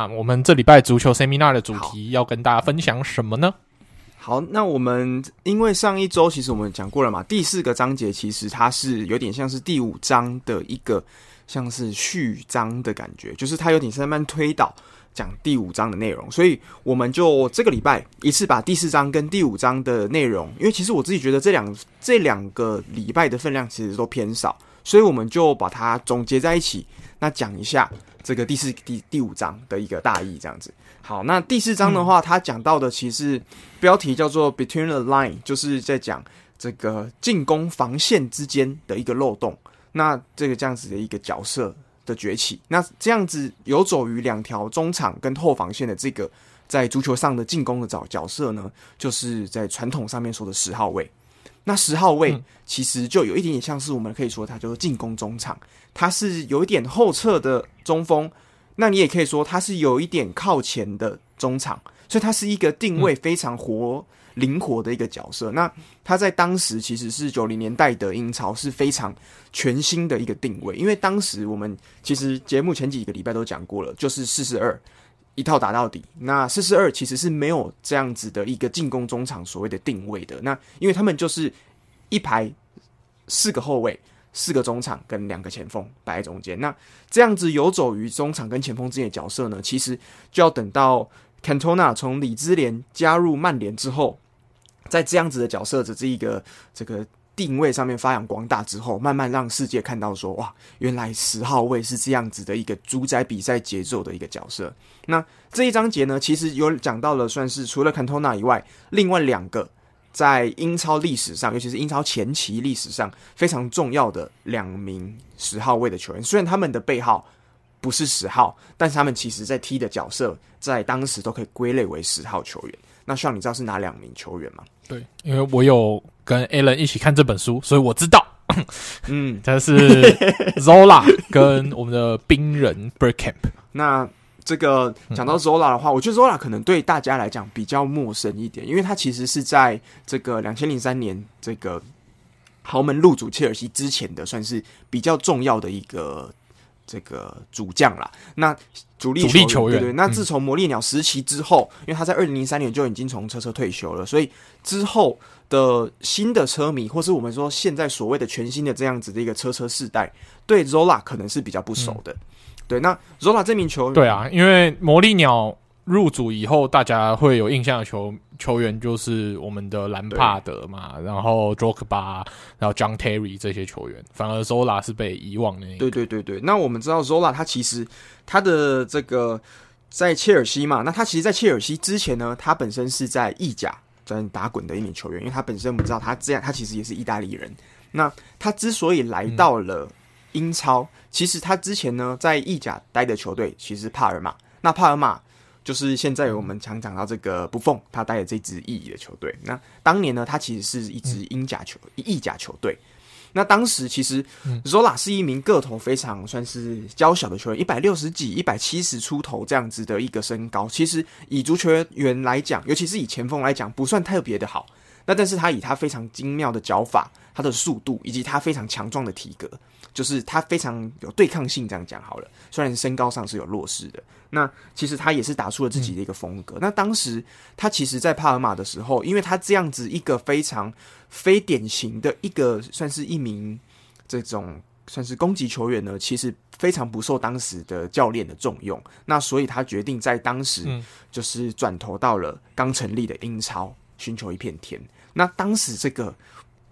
那我们这礼拜足球 Seminar 的主题要跟大家分享什么呢？好，那我们因为上一周其实我们讲过了嘛，第四个章节其实它是有点像是第五章的一个像是序章的感觉，就是它有点是慢慢推导。讲第五章的内容，所以我们就这个礼拜一次把第四章跟第五章的内容，因为其实我自己觉得这两这两个礼拜的分量其实都偏少，所以我们就把它总结在一起，那讲一下这个第四第第五章的一个大意，这样子。好，那第四章的话，它讲到的其实标题叫做 Between the Line，就是在讲这个进攻防线之间的一个漏洞，那这个这样子的一个角色。的崛起，那这样子游走于两条中场跟后防线的这个在足球上的进攻的角角色呢，就是在传统上面说的十号位。那十号位其实就有一点点像是我们可以说他就是进攻中场，他是有一点后撤的中锋，那你也可以说他是有一点靠前的中场，所以他是一个定位非常活。灵活的一个角色，那他在当时其实是九零年代的英超是非常全新的一个定位，因为当时我们其实节目前几个礼拜都讲过了，就是四四二一套打到底。那四四二其实是没有这样子的一个进攻中场所谓的定位的，那因为他们就是一排四个后卫、四个中场跟两个前锋摆在中间，那这样子游走于中场跟前锋之间的角色呢，其实就要等到。Cantona 从李兹联加入曼联之后，在这样子的角色的这一个这个定位上面发扬光大之后，慢慢让世界看到说，哇，原来十号位是这样子的一个主宰比赛节奏的一个角色。那这一章节呢，其实有讲到了，算是除了 Cantona 以外，另外两个在英超历史上，尤其是英超前期历史上非常重要的两名十号位的球员，虽然他们的背号。不是十号，但是他们其实在踢的角色，在当时都可以归类为十号球员。那需要你知道是哪两名球员吗？对，因为我有跟 Alan 一起看这本书，所以我知道。嗯，他是 Zola 跟我们的冰人 Bergkamp。那这个讲到 Zola 的话，我觉得 Zola 可能对大家来讲比较陌生一点，因为他其实是在这个两千零三年这个豪门入主切尔西之前的，算是比较重要的一个。这个主将啦，那主力主力球员对对。那自从魔力鸟时期之后，嗯、因为他在二零零三年就已经从车车退休了，所以之后的新的车迷，或是我们说现在所谓的全新的这样子的一个车车世代，对 Zola 可能是比较不熟的。嗯、对，那 Zola 这名球员，对啊，因为魔力鸟。入主以后，大家会有印象的球球员就是我们的兰帕德嘛，然后 Drogba，然后 John Terry 这些球员，反而 Zola 是被遗忘的那个。对对对对，那我们知道 Zola 他其实他的这个在切尔西嘛，那他其实，在切尔西之前呢，他本身是在意甲在打滚的一名球员，因为他本身我们知道他这样，他其实也是意大利人。那他之所以来到了英超，嗯、其实他之前呢在意甲待的球队其实帕尔马，那帕尔马。就是现在我们常讲到这个布凤，他带的这支意乙的球队。那当年呢，他其实是一支英甲球、意甲球队。那当时其实 Zola 是一名个头非常算是娇小的球员，一百六十几、一百七十出头这样子的一个身高。其实以足球员来讲，尤其是以前锋来讲，不算特别的好。那但是他以他非常精妙的脚法、他的速度以及他非常强壮的体格。就是他非常有对抗性，这样讲好了。虽然身高上是有弱势的，那其实他也是打出了自己的一个风格。嗯、那当时他其实，在帕尔马的时候，因为他这样子一个非常非典型的一个，算是一名这种算是攻击球员呢，其实非常不受当时的教练的重用。那所以他决定在当时就是转投到了刚成立的英超，寻求一片天。那当时这个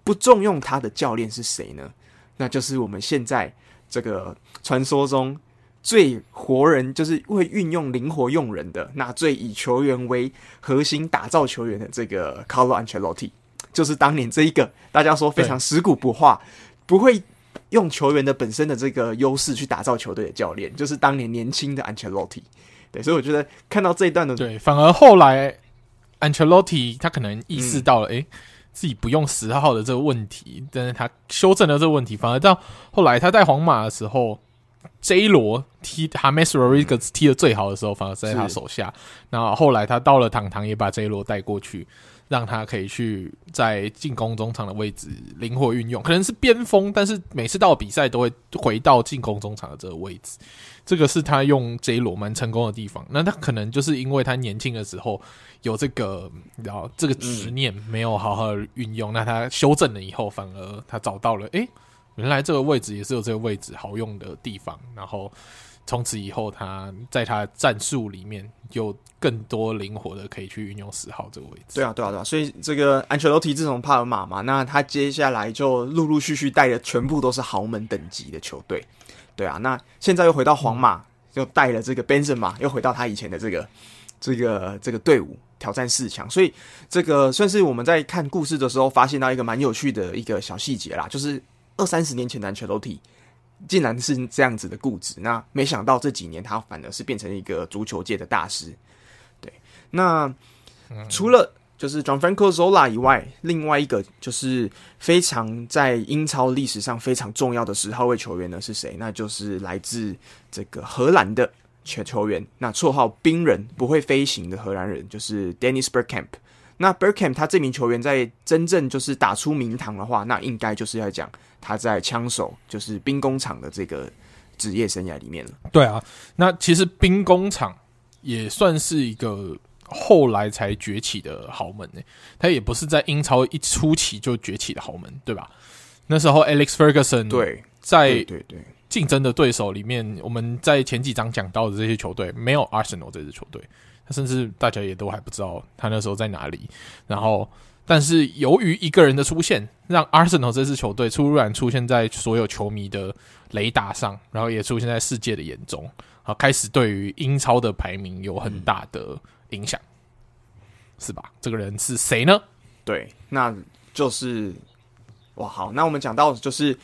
不重用他的教练是谁呢？那就是我们现在这个传说中最活人，就是会运用灵活用人的，那最以球员为核心打造球员的这个 Carlo Ancelotti，就是当年这一个大家说非常食古不化，不会用球员的本身的这个优势去打造球队的教练，就是当年年轻的 Ancelotti。对，所以我觉得看到这一段的，对，反而后来 Ancelotti 他可能意识到了，诶、嗯。欸自己不用十号的这个问题，但是他修正了这个问题，反而到后来他在皇马的时候，J 罗踢 James Rodriguez 踢的最好的时候，反而在他手下。然后后来他到了堂堂，也把 J 罗带过去，让他可以去在进攻中场的位置灵活运用，可能是边锋，但是每次到比赛都会回到进攻中场的这个位置。这个是他用 J 罗蛮成功的地方。那他可能就是因为他年轻的时候有这个，然后这个执念没有好好运用，那他修正了以后，反而他找到了，诶。原来这个位置也是有这个位置好用的地方，然后从此以后，他在他战术里面有更多灵活的可以去运用十号这个位置。对啊，对啊，对啊。所以这个安切洛蒂自从帕尔马嘛，那他接下来就陆陆续续带的全部都是豪门等级的球队。对啊，那现在又回到皇马，又带了这个 Benson 嘛，又回到他以前的这个这个这个队伍挑战四强。所以这个算是我们在看故事的时候发现到一个蛮有趣的一个小细节啦，就是。二三十年前的安切洛蒂竟然是这样子的固执，那没想到这几年他反而是变成一个足球界的大师。对，那除了就是 John Franco Zola 以外，另外一个就是非常在英超历史上非常重要的十号位球员呢是谁？那就是来自这个荷兰的球球员，那绰号冰人不会飞行的荷兰人，就是 Dennis Bergkamp。那 Bergkamp 他这名球员在真正就是打出名堂的话，那应该就是要讲他在枪手就是兵工厂的这个职业生涯里面了。对啊，那其实兵工厂也算是一个后来才崛起的豪门呢。他也不是在英超一初期就崛起的豪门，对吧？那时候 Alex Ferguson 对在对对竞争的对手里面，我们在前几章讲到的这些球队，没有 Arsenal 这支球队。甚至大家也都还不知道他那时候在哪里。然后，但是由于一个人的出现，让 Arsenal 这支球队突然出现在所有球迷的雷达上，然后也出现在世界的眼中，啊，开始对于英超的排名有很大的影响，是吧？这个人是谁呢？对，那就是哇，好，那我们讲到就是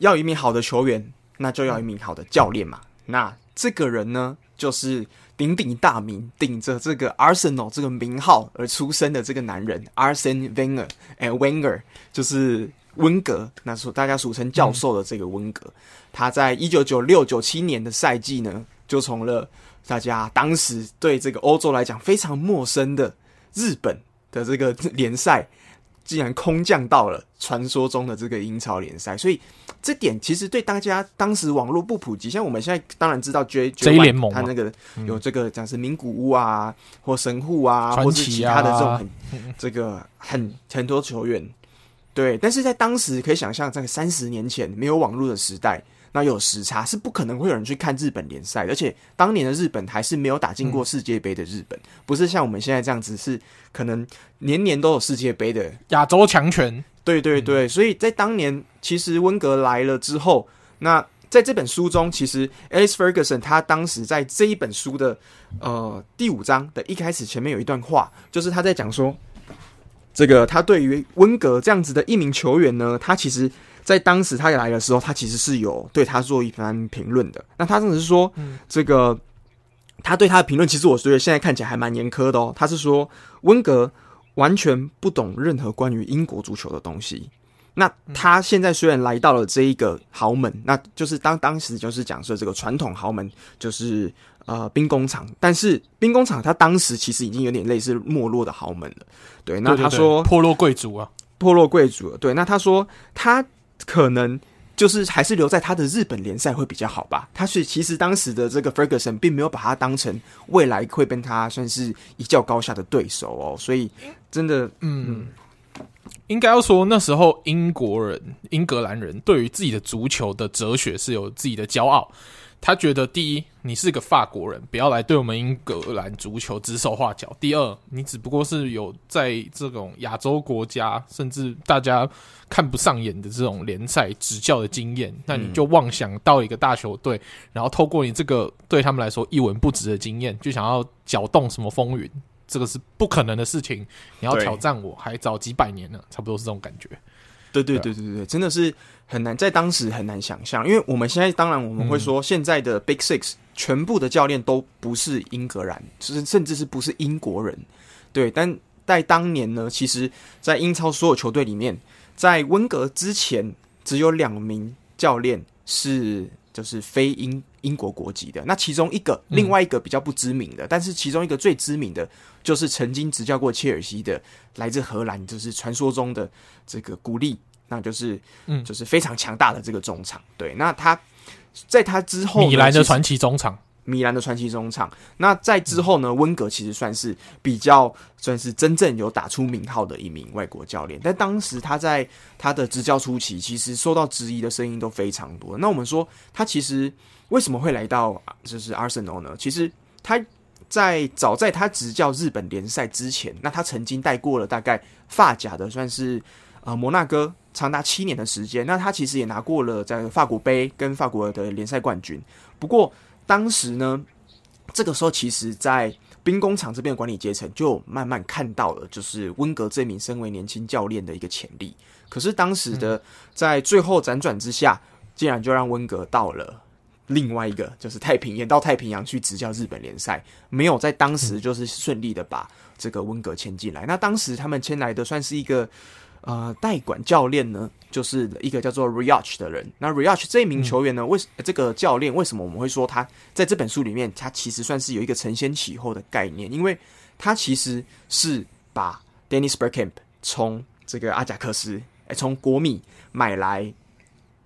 要一名好的球员，那就要一名好的教练嘛。那这个人呢，就是。鼎鼎大名，顶着这个 Arsenal 这个名号而出生的这个男人，Arsene Wenger，哎，Wenger 就是温格，那时候大家俗称教授的这个温格，嗯、他在一九九六九七年的赛季呢，就从了大家当时对这个欧洲来讲非常陌生的日本的这个 联赛。竟然空降到了传说中的这个英超联赛，所以这点其实对大家当时网络不普及，像我们现在当然知道 J J 联盟，他那个有这个讲是名古屋啊，或神户啊，或是其他的这种很这个很很多球员，对，但是在当时可以想象，在三十年前没有网络的时代。那有时差是不可能会有人去看日本联赛，而且当年的日本还是没有打进过世界杯的日本，嗯、不是像我们现在这样子，是可能年年都有世界杯的亚洲强权。对对对，嗯、所以在当年，其实温格来了之后，那在这本书中，其实 Alex Ferguson 他当时在这一本书的呃第五章的一开始前面有一段话，就是他在讲说，这个他对于温格这样子的一名球员呢，他其实。在当时他来的时候，他其实是有对他做一番评论的。那他当时是说，嗯、这个他对他的评论，其实我觉得现在看起来还蛮严苛的哦。他是说，温格完全不懂任何关于英国足球的东西。那他现在虽然来到了这一个豪门，那就是当当时就是讲说这个传统豪门就是呃兵工厂，但是兵工厂他当时其实已经有点类似没落的豪门了。对，那他说破落贵族啊，破落贵族了。对，那他说他。可能就是还是留在他的日本联赛会比较好吧。他是其实当时的这个 Ferguson 并没有把他当成未来会跟他算是一较高下的对手哦，所以真的，嗯，嗯应该要说那时候英国人、英格兰人对于自己的足球的哲学是有自己的骄傲。他觉得，第一，你是个法国人，不要来对我们英格兰足球指手画脚；第二，你只不过是有在这种亚洲国家，甚至大家看不上眼的这种联赛执教的经验，那你就妄想到一个大球队，然后透过你这个对他们来说一文不值的经验，就想要搅动什么风云，这个是不可能的事情。你要挑战我，还早几百年呢，差不多是这种感觉。对对对对对，真的是很难，在当时很难想象，因为我们现在当然我们会说，现在的 Big Six 全部的教练都不是英格兰，甚甚至是不是英国人，对。但在当年呢，其实，在英超所有球队里面，在温格之前，只有两名教练是就是非英英国国籍的。那其中一个，另外一个比较不知名的，嗯、但是其中一个最知名的，就是曾经执教过切尔西的，来自荷兰，就是传说中的这个古利，那就是嗯，就是非常强大的这个中场。对，那他在他之后，米兰的传奇中场。米兰的传奇中场，那在之后呢？温格其实算是比较算是真正有打出名号的一名外国教练，但当时他在他的执教初期，其实受到质疑的声音都非常多。那我们说他其实为什么会来到就是 Arsenal 呢？其实他在早在他执教日本联赛之前，那他曾经带过了大概发甲的算是呃摩纳哥长达七年的时间，那他其实也拿过了在法国杯跟法国的联赛冠军，不过。当时呢，这个时候其实，在兵工厂这边的管理阶层就慢慢看到了，就是温格这名身为年轻教练的一个潜力。可是当时的在最后辗转之下，竟然就让温格到了另外一个，就是太平洋到太平洋去执教日本联赛，没有在当时就是顺利的把这个温格签进来。那当时他们签来的算是一个。呃，代管教练呢，就是一个叫做 Riach 的人。那 Riach 这一名球员呢，为、这个教练为什么我们会说他在这本书里面，他其实算是有一个承先启后的概念，因为他其实是把 Dennis Bergkamp 从这个阿贾克斯，哎，从国米买来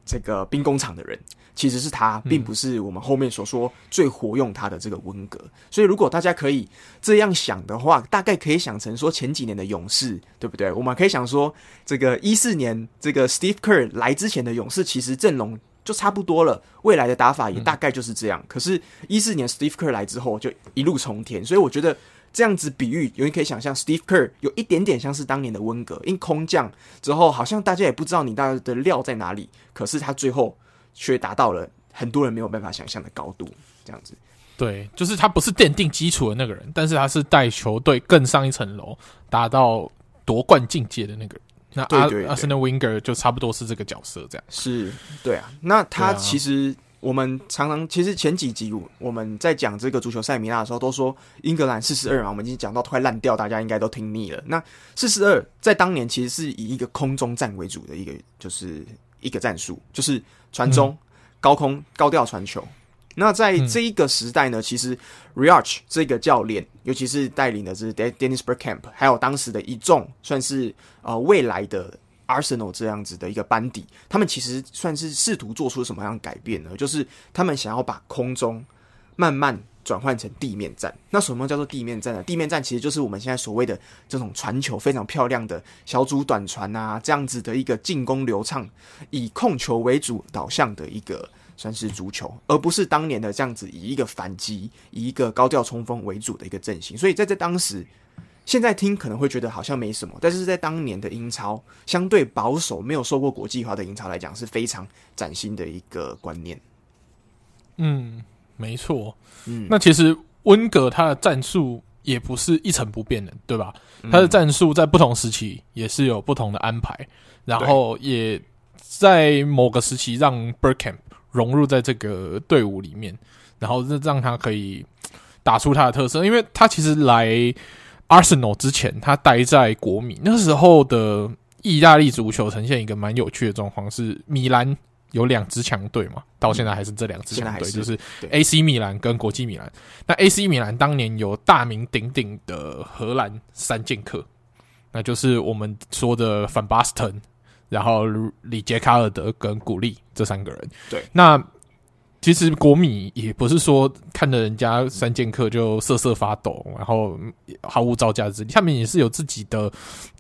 这个兵工厂的人。其实是他，并不是我们后面所说最活用他的这个温格。所以，如果大家可以这样想的话，大概可以想成说前几年的勇士，对不对？我们可以想说，这个一四年这个 Steve Kerr 来之前的勇士，其实阵容就差不多了，未来的打法也大概就是这样。可是，一四年 Steve Kerr 来之后，就一路冲天。所以，我觉得这样子比喻，有人可以想象，Steve Kerr 有一点点像是当年的温格，因空降之后，好像大家也不知道你大家的料在哪里，可是他最后。却达到了很多人没有办法想象的高度，这样子。对，就是他不是奠定基础的那个人，但是他是带球队更上一层楼，达到夺冠境界的那个人。那阿阿森纳 winger 就差不多是这个角色，这样。是，对啊。那他其实我们常常，其实前几集我们在讲这个足球塞米纳的时候，都说英格兰四十二嘛，我们已经讲到快烂掉，大家应该都听腻了。那四十二在当年其实是以一个空中战为主的一个，就是。一个战术就是传中、嗯、高空高调传球。那在这一个时代呢，嗯、其实 Riach 这个教练，尤其是带领的是 Dennis Bergkamp，还有当时的一众算是呃未来的 Arsenal 这样子的一个班底，他们其实算是试图做出什么样的改变呢？就是他们想要把空中慢慢。转换成地面战，那什么叫做地面战呢？地面战其实就是我们现在所谓的这种传球非常漂亮的小组短传啊，这样子的一个进攻流畅、以控球为主导向的一个算是足球，而不是当年的这样子以一个反击、以一个高调冲锋为主的一个阵型。所以在这当时，现在听可能会觉得好像没什么，但是在当年的英超相对保守、没有受过国际化的英超来讲，是非常崭新的一个观念。嗯。没错，嗯，那其实温格他的战术也不是一成不变的，对吧？嗯、他的战术在不同时期也是有不同的安排，然后也在某个时期让 Bergkamp 融入在这个队伍里面，然后让他可以打出他的特色。因为他其实来 Arsenal 之前，他待在国米，那时候的意大利足球呈现一个蛮有趣的状况，是米兰。有两支强队嘛，到现在还是这两支强队，就是 AC 米兰跟国际米兰。那 AC 米兰当年有大名鼎鼎的荷兰三剑客，那就是我们说的范巴斯滕，然后里杰卡尔德跟古利这三个人。对，那其实国米也不是说看着人家三剑客就瑟瑟发抖，然后毫无招架之力，下面也是有自己的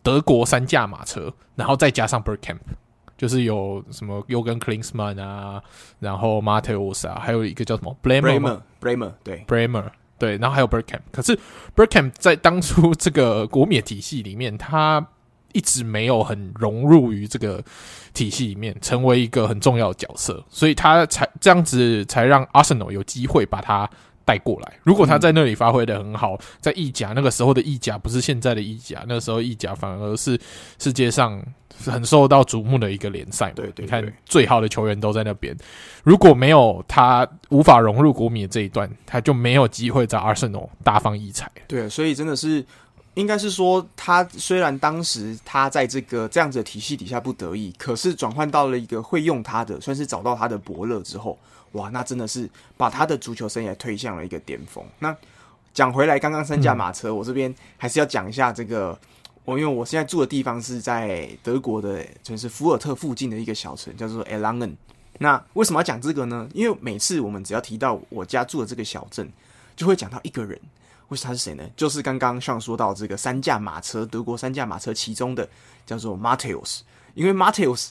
德国三驾马车，然后再加上 Bergkamp。就是有什么 Jürgen Klinsmann 啊，然后 Matthäus 啊，还有一个叫什么 Bremer，Bremer 对 Bremer 对，然后还有 Bergkamp。可是 Bergkamp 在当初 这个国米体系里面，他一直没有很融入于这个体系里面，成为一个很重要的角色，所以他才这样子才让 Arsenal 有机会把他带过来。如果他在那里发挥的很好，在意甲那个时候的意甲不是现在的意甲，那个时候意甲反而是世界上。是很受到瞩目的一个联赛，对，对对，你看最好的球员都在那边，如果没有他无法融入国米的这一段，他就没有机会在阿森纳大放异彩。对，所以真的是应该是说，他虽然当时他在这个这样子的体系底下不得意，可是转换到了一个会用他的，算是找到他的伯乐之后，哇，那真的是把他的足球生涯推向了一个巅峰。那讲回来，刚刚三驾马车，嗯、我这边还是要讲一下这个。我因为我现在住的地方是在德国的城市福尔特附近的一个小城，叫做 Erlangen。那为什么要讲这个呢？因为每次我们只要提到我家住的这个小镇，就会讲到一个人。为他是谁呢？就是刚刚上说到这个三驾马车，德国三驾马车其中的叫做 Matthäus。因为 Matthäus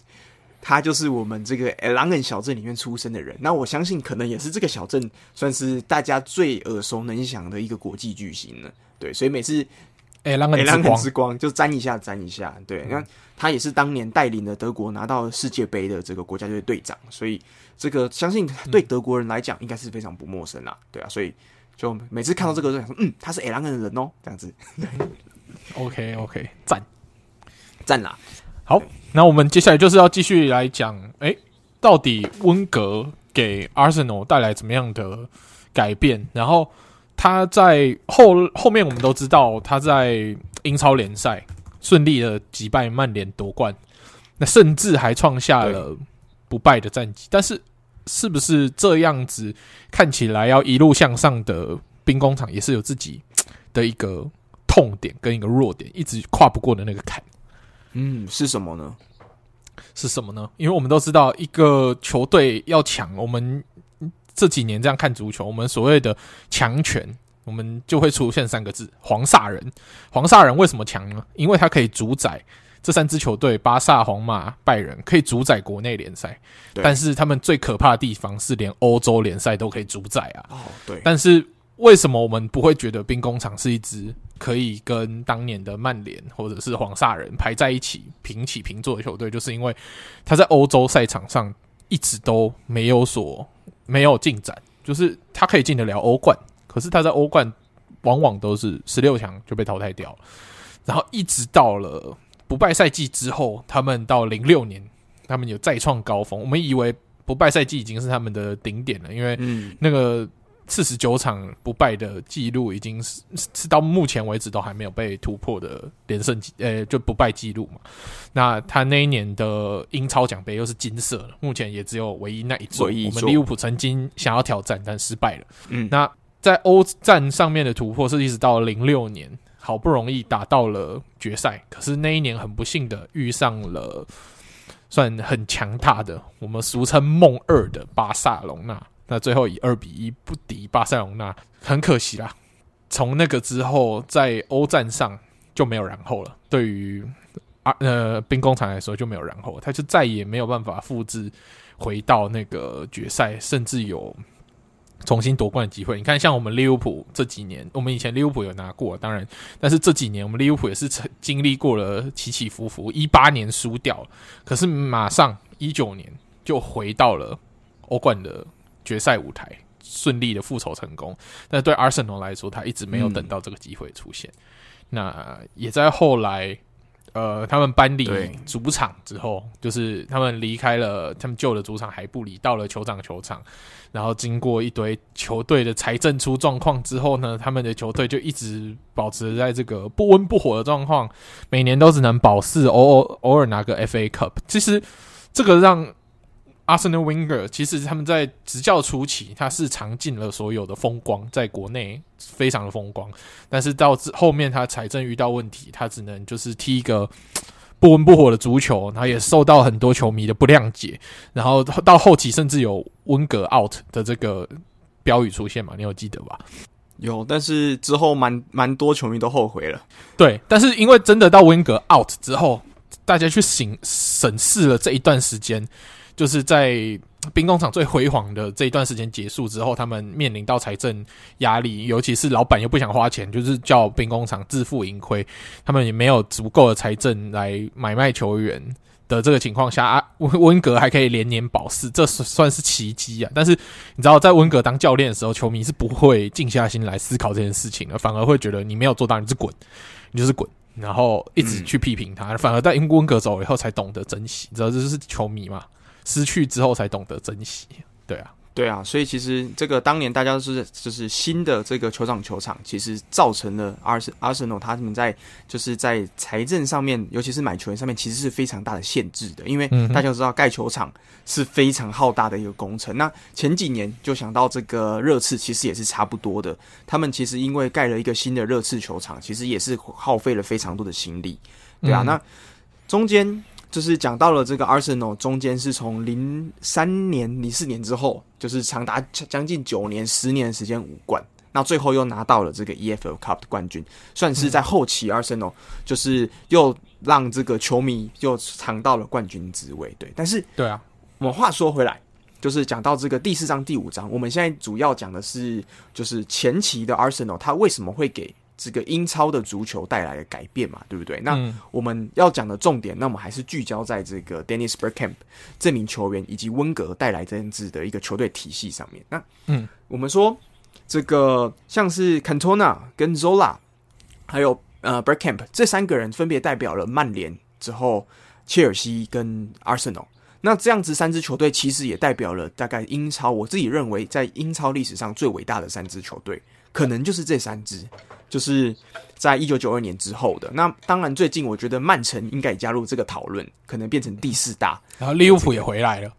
他就是我们这个 Erlangen 小镇里面出生的人。那我相信可能也是这个小镇算是大家最耳熟能详的一个国际巨星了。对，所以每次。哎，狼人之光，就沾一下，沾一下。对，你看、嗯、他也是当年带领了德国拿到世界杯的这个国家队队长，所以这个相信对德国人来讲应该是非常不陌生啦。对啊，所以就每次看到这个就想说，嗯，他是哎狼人的人哦，这样子。OK OK，赞赞啦。好，那我们接下来就是要继续来讲，哎、到底温格给 Arsenal 带来怎么样的改变？然后。他在后后面，我们都知道他在英超联赛顺利的击败曼联夺冠，那甚至还创下了不败的战绩。但是，是不是这样子看起来要一路向上的兵工厂，也是有自己的一个痛点跟一个弱点，一直跨不过的那个坎？嗯，是什么呢？是什么呢？因为我们都知道，一个球队要强，我们。这几年这样看足球，我们所谓的强权，我们就会出现三个字：黄萨人。黄萨人为什么强呢？因为他可以主宰这三支球队：巴萨、皇马、拜仁，可以主宰国内联赛。但是他们最可怕的地方是，连欧洲联赛都可以主宰啊！哦，对。但是为什么我们不会觉得兵工厂是一支可以跟当年的曼联或者是黄萨人排在一起平起平坐的球队？就是因为他在欧洲赛场上一直都没有所。没有进展，就是他可以进得了欧冠，可是他在欧冠往往都是十六强就被淘汰掉了。然后一直到了不败赛季之后，他们到零六年，他们有再创高峰。我们以为不败赛季已经是他们的顶点了，因为那个。四十九场不败的记录已经是是到目前为止都还没有被突破的连胜记，呃，就不败记录嘛。那他那一年的英超奖杯又是金色的，目前也只有唯一那一座。我们利物浦曾经想要挑战，但失败了。嗯，那在欧战上面的突破是一直到零六年，好不容易打到了决赛，可是那一年很不幸的遇上了算很强大的，我们俗称梦二的巴萨隆纳。那最后以二比一不敌巴塞隆纳，很可惜啦。从那个之后，在欧战上就没有然后了。对于啊呃兵工厂来说就没有然后，他就再也没有办法复制回到那个决赛，甚至有重新夺冠的机会。你看，像我们利物浦这几年，我们以前利物浦有拿过，当然，但是这几年我们利物浦也是曾经历过了起起伏伏。一八年输掉了，可是马上一九年就回到了欧冠的。决赛舞台顺利的复仇成功，但对 Arsenal 来说，他一直没有等到这个机会出现。嗯、那也在后来，呃，他们搬离主场之后，就是他们离开了他们旧的主场海布里，到了酋长球场，然后经过一堆球队的财政出状况之后呢，他们的球队就一直保持在这个不温不火的状况，每年都只能保四，偶尔偶尔拿个 FA Cup。其实这个让。Arsene Wenger 其实他们在执教初期，他是尝尽了所有的风光，在国内非常的风光，但是到后面他财政遇到问题，他只能就是踢一个不温不火的足球，然后也受到很多球迷的不谅解，然后到后期甚至有温格 out 的这个标语出现嘛，你有记得吧？有，但是之后蛮蛮多球迷都后悔了。对，但是因为真的到温格 out 之后，大家去审审视了这一段时间。就是在兵工厂最辉煌的这一段时间结束之后，他们面临到财政压力，尤其是老板又不想花钱，就是叫兵工厂自负盈亏，他们也没有足够的财政来买卖球员的这个情况下，啊，温温格还可以连年保四，这算是奇迹啊！但是你知道，在温格当教练的时候，球迷是不会静下心来思考这件事情的，反而会觉得你没有做到，你是滚，你就是滚，然后一直去批评他，嗯、反而在温格走了以后才懂得珍惜，你知道这就是球迷嘛。失去之后才懂得珍惜，对啊，对啊，所以其实这个当年大家都是就是新的这个球场球场，其实造成了阿森阿森纳他们在就是在财政上面，尤其是买球员上面，其实是非常大的限制的。因为大家都知道盖球场是非常浩大的一个工程。那前几年就想到这个热刺，其实也是差不多的。他们其实因为盖了一个新的热刺球场，其实也是耗费了非常多的心力。对啊，那中间。就是讲到了这个 Arsenal 中间是从零三年、零四年之后，就是长达将近九年、十年的时间无冠，那最后又拿到了这个 EFL Cup 的冠军，算是在后期 Arsenal 就是又让这个球迷又尝到了冠军滋味。对，但是对啊，我们话说回来，就是讲到这个第四章、第五章，我们现在主要讲的是就是前期的 Arsenal，他为什么会给这个英超的足球带来的改变嘛，对不对？那我们要讲的重点，那我们还是聚焦在这个 Dennis Bergkamp 这名球员以及温格带来这样子的一个球队体系上面。那嗯，我们说这个像是 Cantona 跟 Zola，还有呃 Bergkamp 这三个人分别代表了曼联之后切尔西跟 Arsenal。那这样子三支球队其实也代表了大概英超，我自己认为在英超历史上最伟大的三支球队，可能就是这三支。就是在一九九二年之后的。那当然，最近我觉得曼城应该也加入这个讨论，可能变成第四大。然后利物浦也回来了，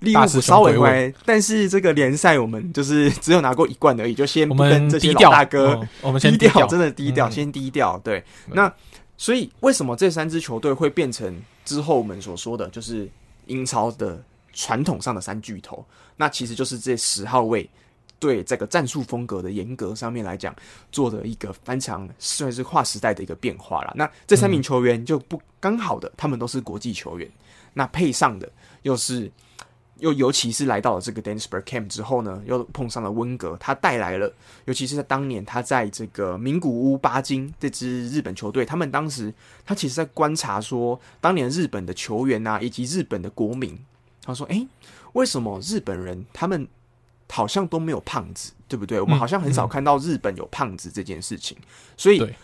利物浦稍微回来，但是这个联赛我们就是只有拿过一冠而已，就先不跟这些老大哥，我们，先低调，真的低调，嗯、先低调。对，那所以为什么这三支球队会变成之后我们所说的就是英超的传统上的三巨头？那其实就是这十号位。对这个战术风格的严格上面来讲，做的一个非常算是划时代的一个变化了。那这三名球员就不刚好的，他们都是国际球员。那配上的又是又尤其是来到了这个 Dennis Bergkamp 之后呢，又碰上了温格，他带来了，尤其是在当年他在这个名古屋巴金这支日本球队，他们当时他其实在观察说，当年日本的球员啊，以及日本的国民，他说：“诶，为什么日本人他们？”好像都没有胖子，对不对？我们好像很少看到日本有胖子这件事情。嗯、所以，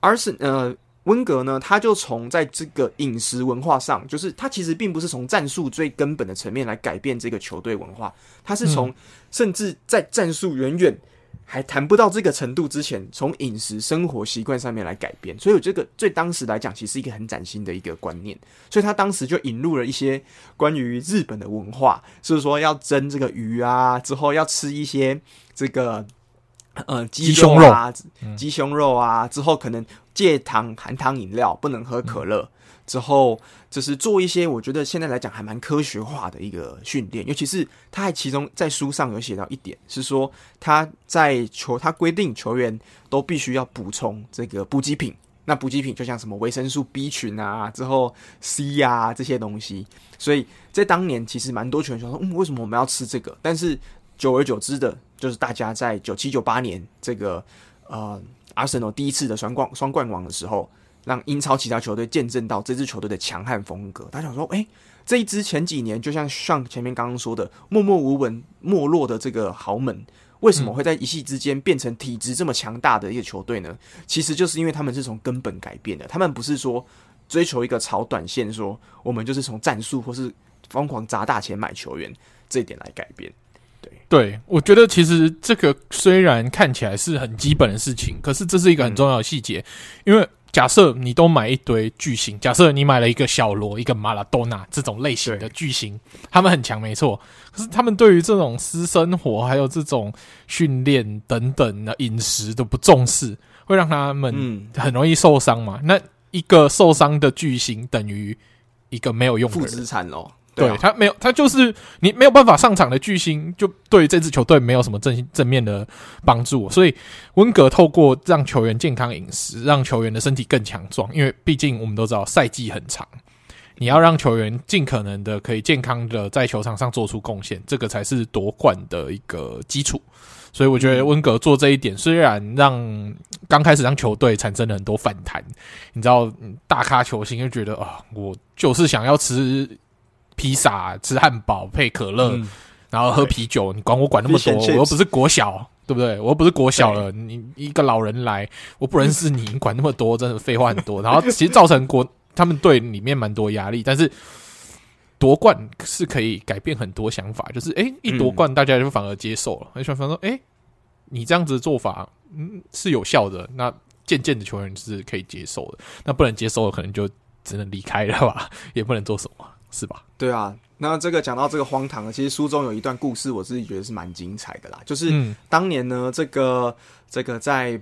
而是呃，温格呢，他就从在这个饮食文化上，就是他其实并不是从战术最根本的层面来改变这个球队文化，他是从甚至在战术远远。还谈不到这个程度之前，从饮食生活习惯上面来改变，所以我这个对当时来讲，其实是一个很崭新的一个观念。所以他当时就引入了一些关于日本的文化，就是说要蒸这个鱼啊，之后要吃一些这个呃鸡胸肉啊，鸡胸肉啊，之后可能戒糖含糖饮料，不能喝可乐。之后就是做一些我觉得现在来讲还蛮科学化的一个训练，尤其是他还其中在书上有写到一点，是说他在球他规定球员都必须要补充这个补给品，那补给品就像什么维生素 B 群啊，之后 C 啊这些东西，所以在当年其实蛮多球员说，嗯，为什么我们要吃这个？但是久而久之的，就是大家在九七九八年这个呃阿森纳第一次的双冠双冠王的时候。让英超其他球队见证到这支球队的强悍风格。大家想说，哎、欸，这一支前几年就像上前面刚刚说的默默无闻没落的这个豪门，为什么会在一夕之间变成体质这么强大的一个球队呢？其实就是因为他们是从根本改变的。他们不是说追求一个炒短线，说我们就是从战术或是疯狂砸大钱买球员这一点来改变。对，对我觉得其实这个虽然看起来是很基本的事情，可是这是一个很重要的细节，嗯、因为。假设你都买一堆巨星，假设你买了一个小罗、一个马拉多纳这种类型的巨星，他们很强，没错。可是他们对于这种私生活还有这种训练等等的饮食都不重视，会让他们很容易受伤嘛？那一个受伤的巨星等于一个没有用的负资产喽。对，他没有，他就是你没有办法上场的巨星，就对这支球队没有什么正正面的帮助。所以温格透过让球员健康饮食，让球员的身体更强壮。因为毕竟我们都知道赛季很长，你要让球员尽可能的可以健康的在球场上做出贡献，这个才是夺冠的一个基础。所以我觉得温格做这一点，虽然让刚开始让球队产生了很多反弹，你知道，大咖球星就觉得啊，我就是想要吃。披萨、吃汉堡配可乐，嗯、然后喝啤酒，你管我管那么多？我又不是国小，对不对？我又不是国小了，你一个老人来，我不认识你，你管那么多，真的废话很多。然后其实造成国他们队里面蛮多压力，但是夺冠是可以改变很多想法，就是哎、欸，一夺冠大家就反而接受了，而且反而说哎、欸，你这样子的做法嗯是有效的，那渐渐的球员是可以接受的，那不能接受的可能就只能离开了吧，也不能做什么，是吧？对啊，那这个讲到这个荒唐的，其实书中有一段故事，我自己觉得是蛮精彩的啦，就是当年呢，这个这个在。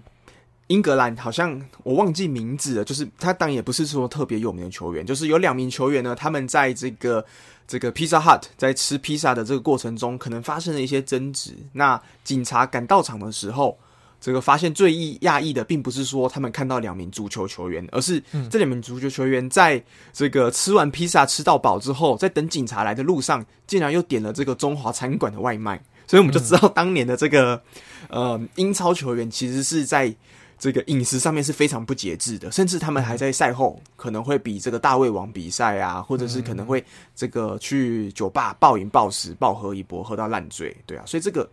英格兰好像我忘记名字了，就是他当然也不是说特别有名的球员，就是有两名球员呢，他们在这个这个披萨 hut 在吃披萨的这个过程中，可能发生了一些争执。那警察赶到场的时候，这个发现最意讶异的，并不是说他们看到两名足球球员，而是这两名足球球员在这个吃完披萨吃到饱之后，在等警察来的路上，竟然又点了这个中华餐馆的外卖。所以我们就知道当年的这个呃英超球员其实是在。这个饮食上面是非常不节制的，甚至他们还在赛后可能会比这个大胃王比赛啊，或者是可能会这个去酒吧暴饮暴食、暴喝一波，喝到烂醉，对啊，所以这个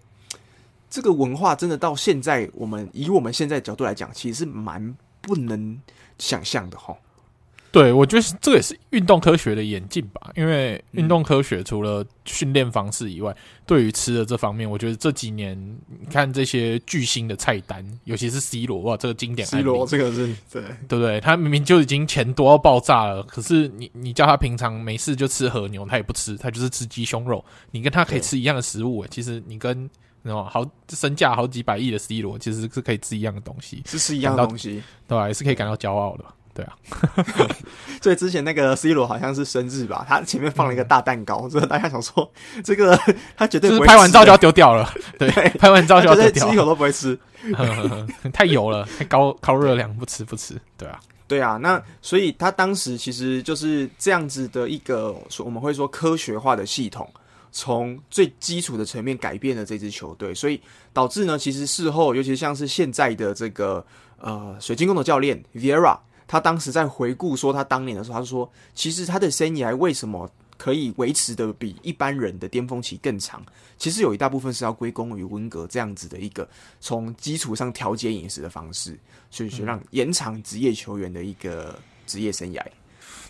这个文化真的到现在，我们以我们现在角度来讲，其实是蛮不能想象的哈。对，我觉得这个也是运动科学的演进吧。因为运动科学除了训练方式以外，嗯、对于吃的这方面，我觉得这几年你看这些巨星的菜单，尤其是 C 罗哇，这个经典。C 罗这个是对对不对？他明明就已经钱多到爆炸了，可是你你叫他平常没事就吃和牛，他也不吃，他就是吃鸡胸肉。你跟他可以吃一样的食物，其实你跟那种好身价好几百亿的 C 罗，其实是可以吃一样的东西，是吃一样的东西，对吧？也是可以感到骄傲的。对啊，所以之前那个 C 罗好像是生日吧，他前面放了一个大蛋糕，所以大家想说 这个 他绝对不会拍完照就要丢掉了，对，拍完照就要丢掉，吃一口都不会吃，太油了，太高高热量，不吃不吃，对啊，对啊，那所以他当时其实就是这样子的一个，我们会说科学化的系统，从最基础的层面改变了这支球队，所以导致呢，其实事后，尤其像是现在的这个呃水晶宫的教练 Vera，。他当时在回顾说他当年的时候，他说，其实他的生涯为什么可以维持的比一般人的巅峰期更长？其实有一大部分是要归功于温格这样子的一个从基础上调节饮食的方式，所以说让延长职业球员的一个职业生涯。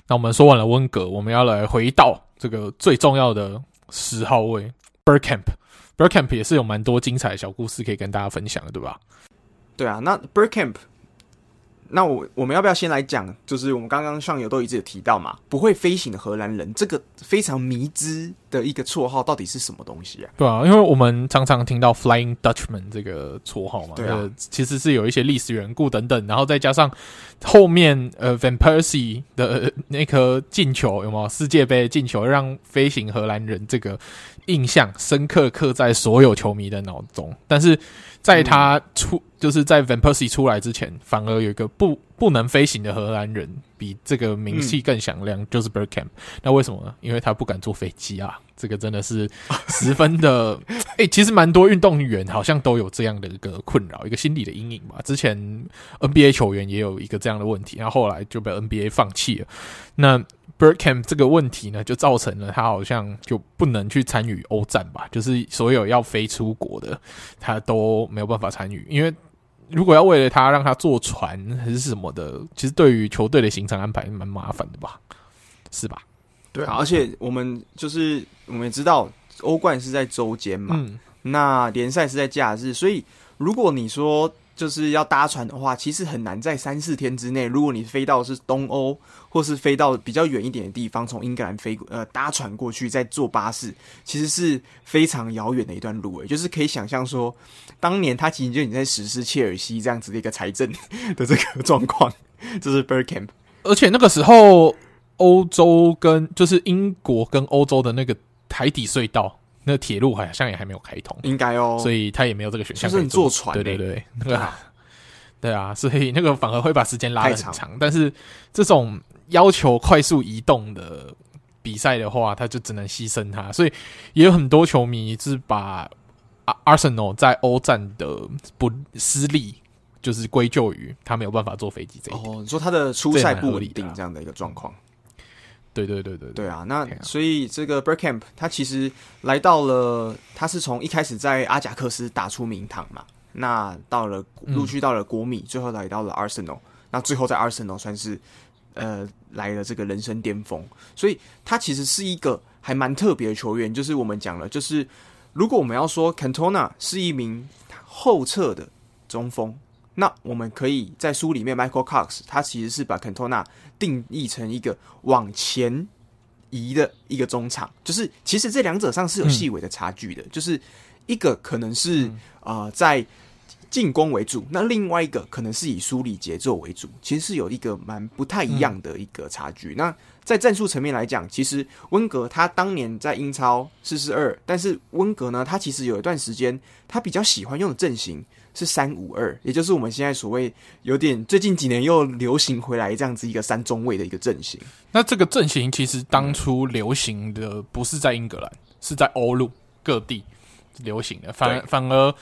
那我们说完了温格，我们要来回到这个最重要的十号位 Bergkamp。Bergkamp 也是有蛮多精彩的小故事可以跟大家分享的，对吧？对啊，那 Bergkamp。那我我们要不要先来讲？就是我们刚刚上游都一直有提到嘛，不会飞行的荷兰人这个非常迷之的一个绰号到底是什么东西啊？对啊，因为我们常常听到 Flying Dutchman 这个绰号嘛，对啊，其实是有一些历史缘故等等，然后再加上后面呃 Van Persie 的那颗进球有没有世界杯进球，让飞行荷兰人这个印象深刻刻在所有球迷的脑中，但是。在他出，就是在 Van Persie 出来之前，反而有一个不不能飞行的荷兰人，比这个名气更响亮，就是 Bergkamp。那为什么呢？因为他不敢坐飞机啊，这个真的是十分的。诶、欸，其实蛮多运动员好像都有这样的一个困扰，一个心理的阴影吧。之前 NBA 球员也有一个这样的问题，然后后来就被 NBA 放弃了。那 Bergkamp 这个问题呢，就造成了他好像就不能去参与欧战吧，就是所有要飞出国的，他都没有办法参与。因为如果要为了他让他坐船还是什么的，其实对于球队的行程安排蛮麻烦的吧，是吧？对啊，而且我们就是我们也知道欧冠是在周间嘛，嗯、那联赛是在假日，所以如果你说。就是要搭船的话，其实很难在三四天之内。如果你飞到是东欧，或是飞到比较远一点的地方，从英格兰飞呃搭船过去，再坐巴士，其实是非常遥远的一段路。诶，就是可以想象说，当年他其实就已经在实施切尔西这样子的一个财政的这个状况。这是 Bergkamp，而且那个时候欧洲跟就是英国跟欧洲的那个海底隧道。那铁路好像也还没有开通，应该哦，所以他也没有这个选项。就是坐船，对对对，那个，对啊，所以那个反而会把时间拉得很长。但是这种要求快速移动的比赛的话，他就只能牺牲他。所以也有很多球迷是把阿森纳在欧战的不失利，就是归咎于他没有办法坐飞机这一点。哦，你说他的出赛不稳定这样的一个状况。对对对对对啊！那所以这个 Bergkamp 他其实来到了，他是从一开始在阿贾克斯打出名堂嘛，那到了陆续到了国米，嗯、最后来到了 Arsenal，那最后在 Arsenal 算是呃来了这个人生巅峰，所以他其实是一个还蛮特别的球员。就是我们讲了，就是如果我们要说 Cantona 是一名后撤的中锋，那我们可以在书里面 Michael Cox 他其实是把 Cantona 定义成一个往前移的一个中场，就是其实这两者上是有细微的差距的，嗯、就是一个可能是啊、呃、在。进攻为主，那另外一个可能是以梳理节奏为主，其实是有一个蛮不太一样的一个差距。嗯、那在战术层面来讲，其实温格他当年在英超四四二，但是温格呢，他其实有一段时间他比较喜欢用的阵型是三五二，也就是我们现在所谓有点最近几年又流行回来这样子一个三中卫的一个阵型。那这个阵型其实当初流行的不是在英格兰，是在欧陆各地流行的，反而反而。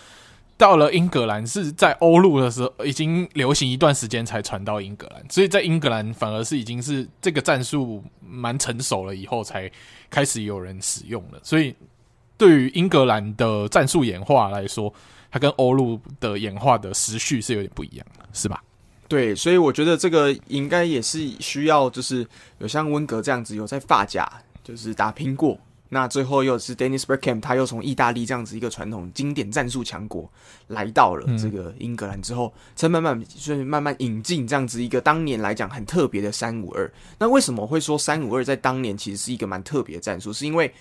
到了英格兰是在欧陆的时候，已经流行一段时间才传到英格兰，所以在英格兰反而是已经是这个战术蛮成熟了以后才开始有人使用了。所以对于英格兰的战术演化来说，它跟欧陆的演化的时序是有点不一样的，是吧？对，所以我觉得这个应该也是需要，就是有像温格这样子有在发甲就是打拼过。那最后又是 Dennis Bergkamp，他又从意大利这样子一个传统经典战术强国来到了这个英格兰之后，才慢慢就是慢慢引进这样子一个当年来讲很特别的三五二。那为什么会说三五二在当年其实是一个蛮特别的战术？是因为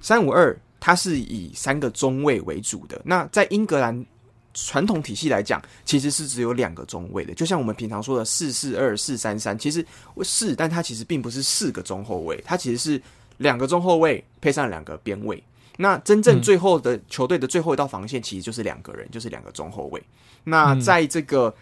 三五二它是以三个中卫为主的。那在英格兰传统体系来讲，其实是只有两个中卫的。就像我们平常说的四四二、四三三，其实是，但它其实并不是四个中后卫，它其实是。两个中后卫配上两个边卫，那真正最后的球队的最后一道防线其实就是两个人，就是两个中后卫。那在这个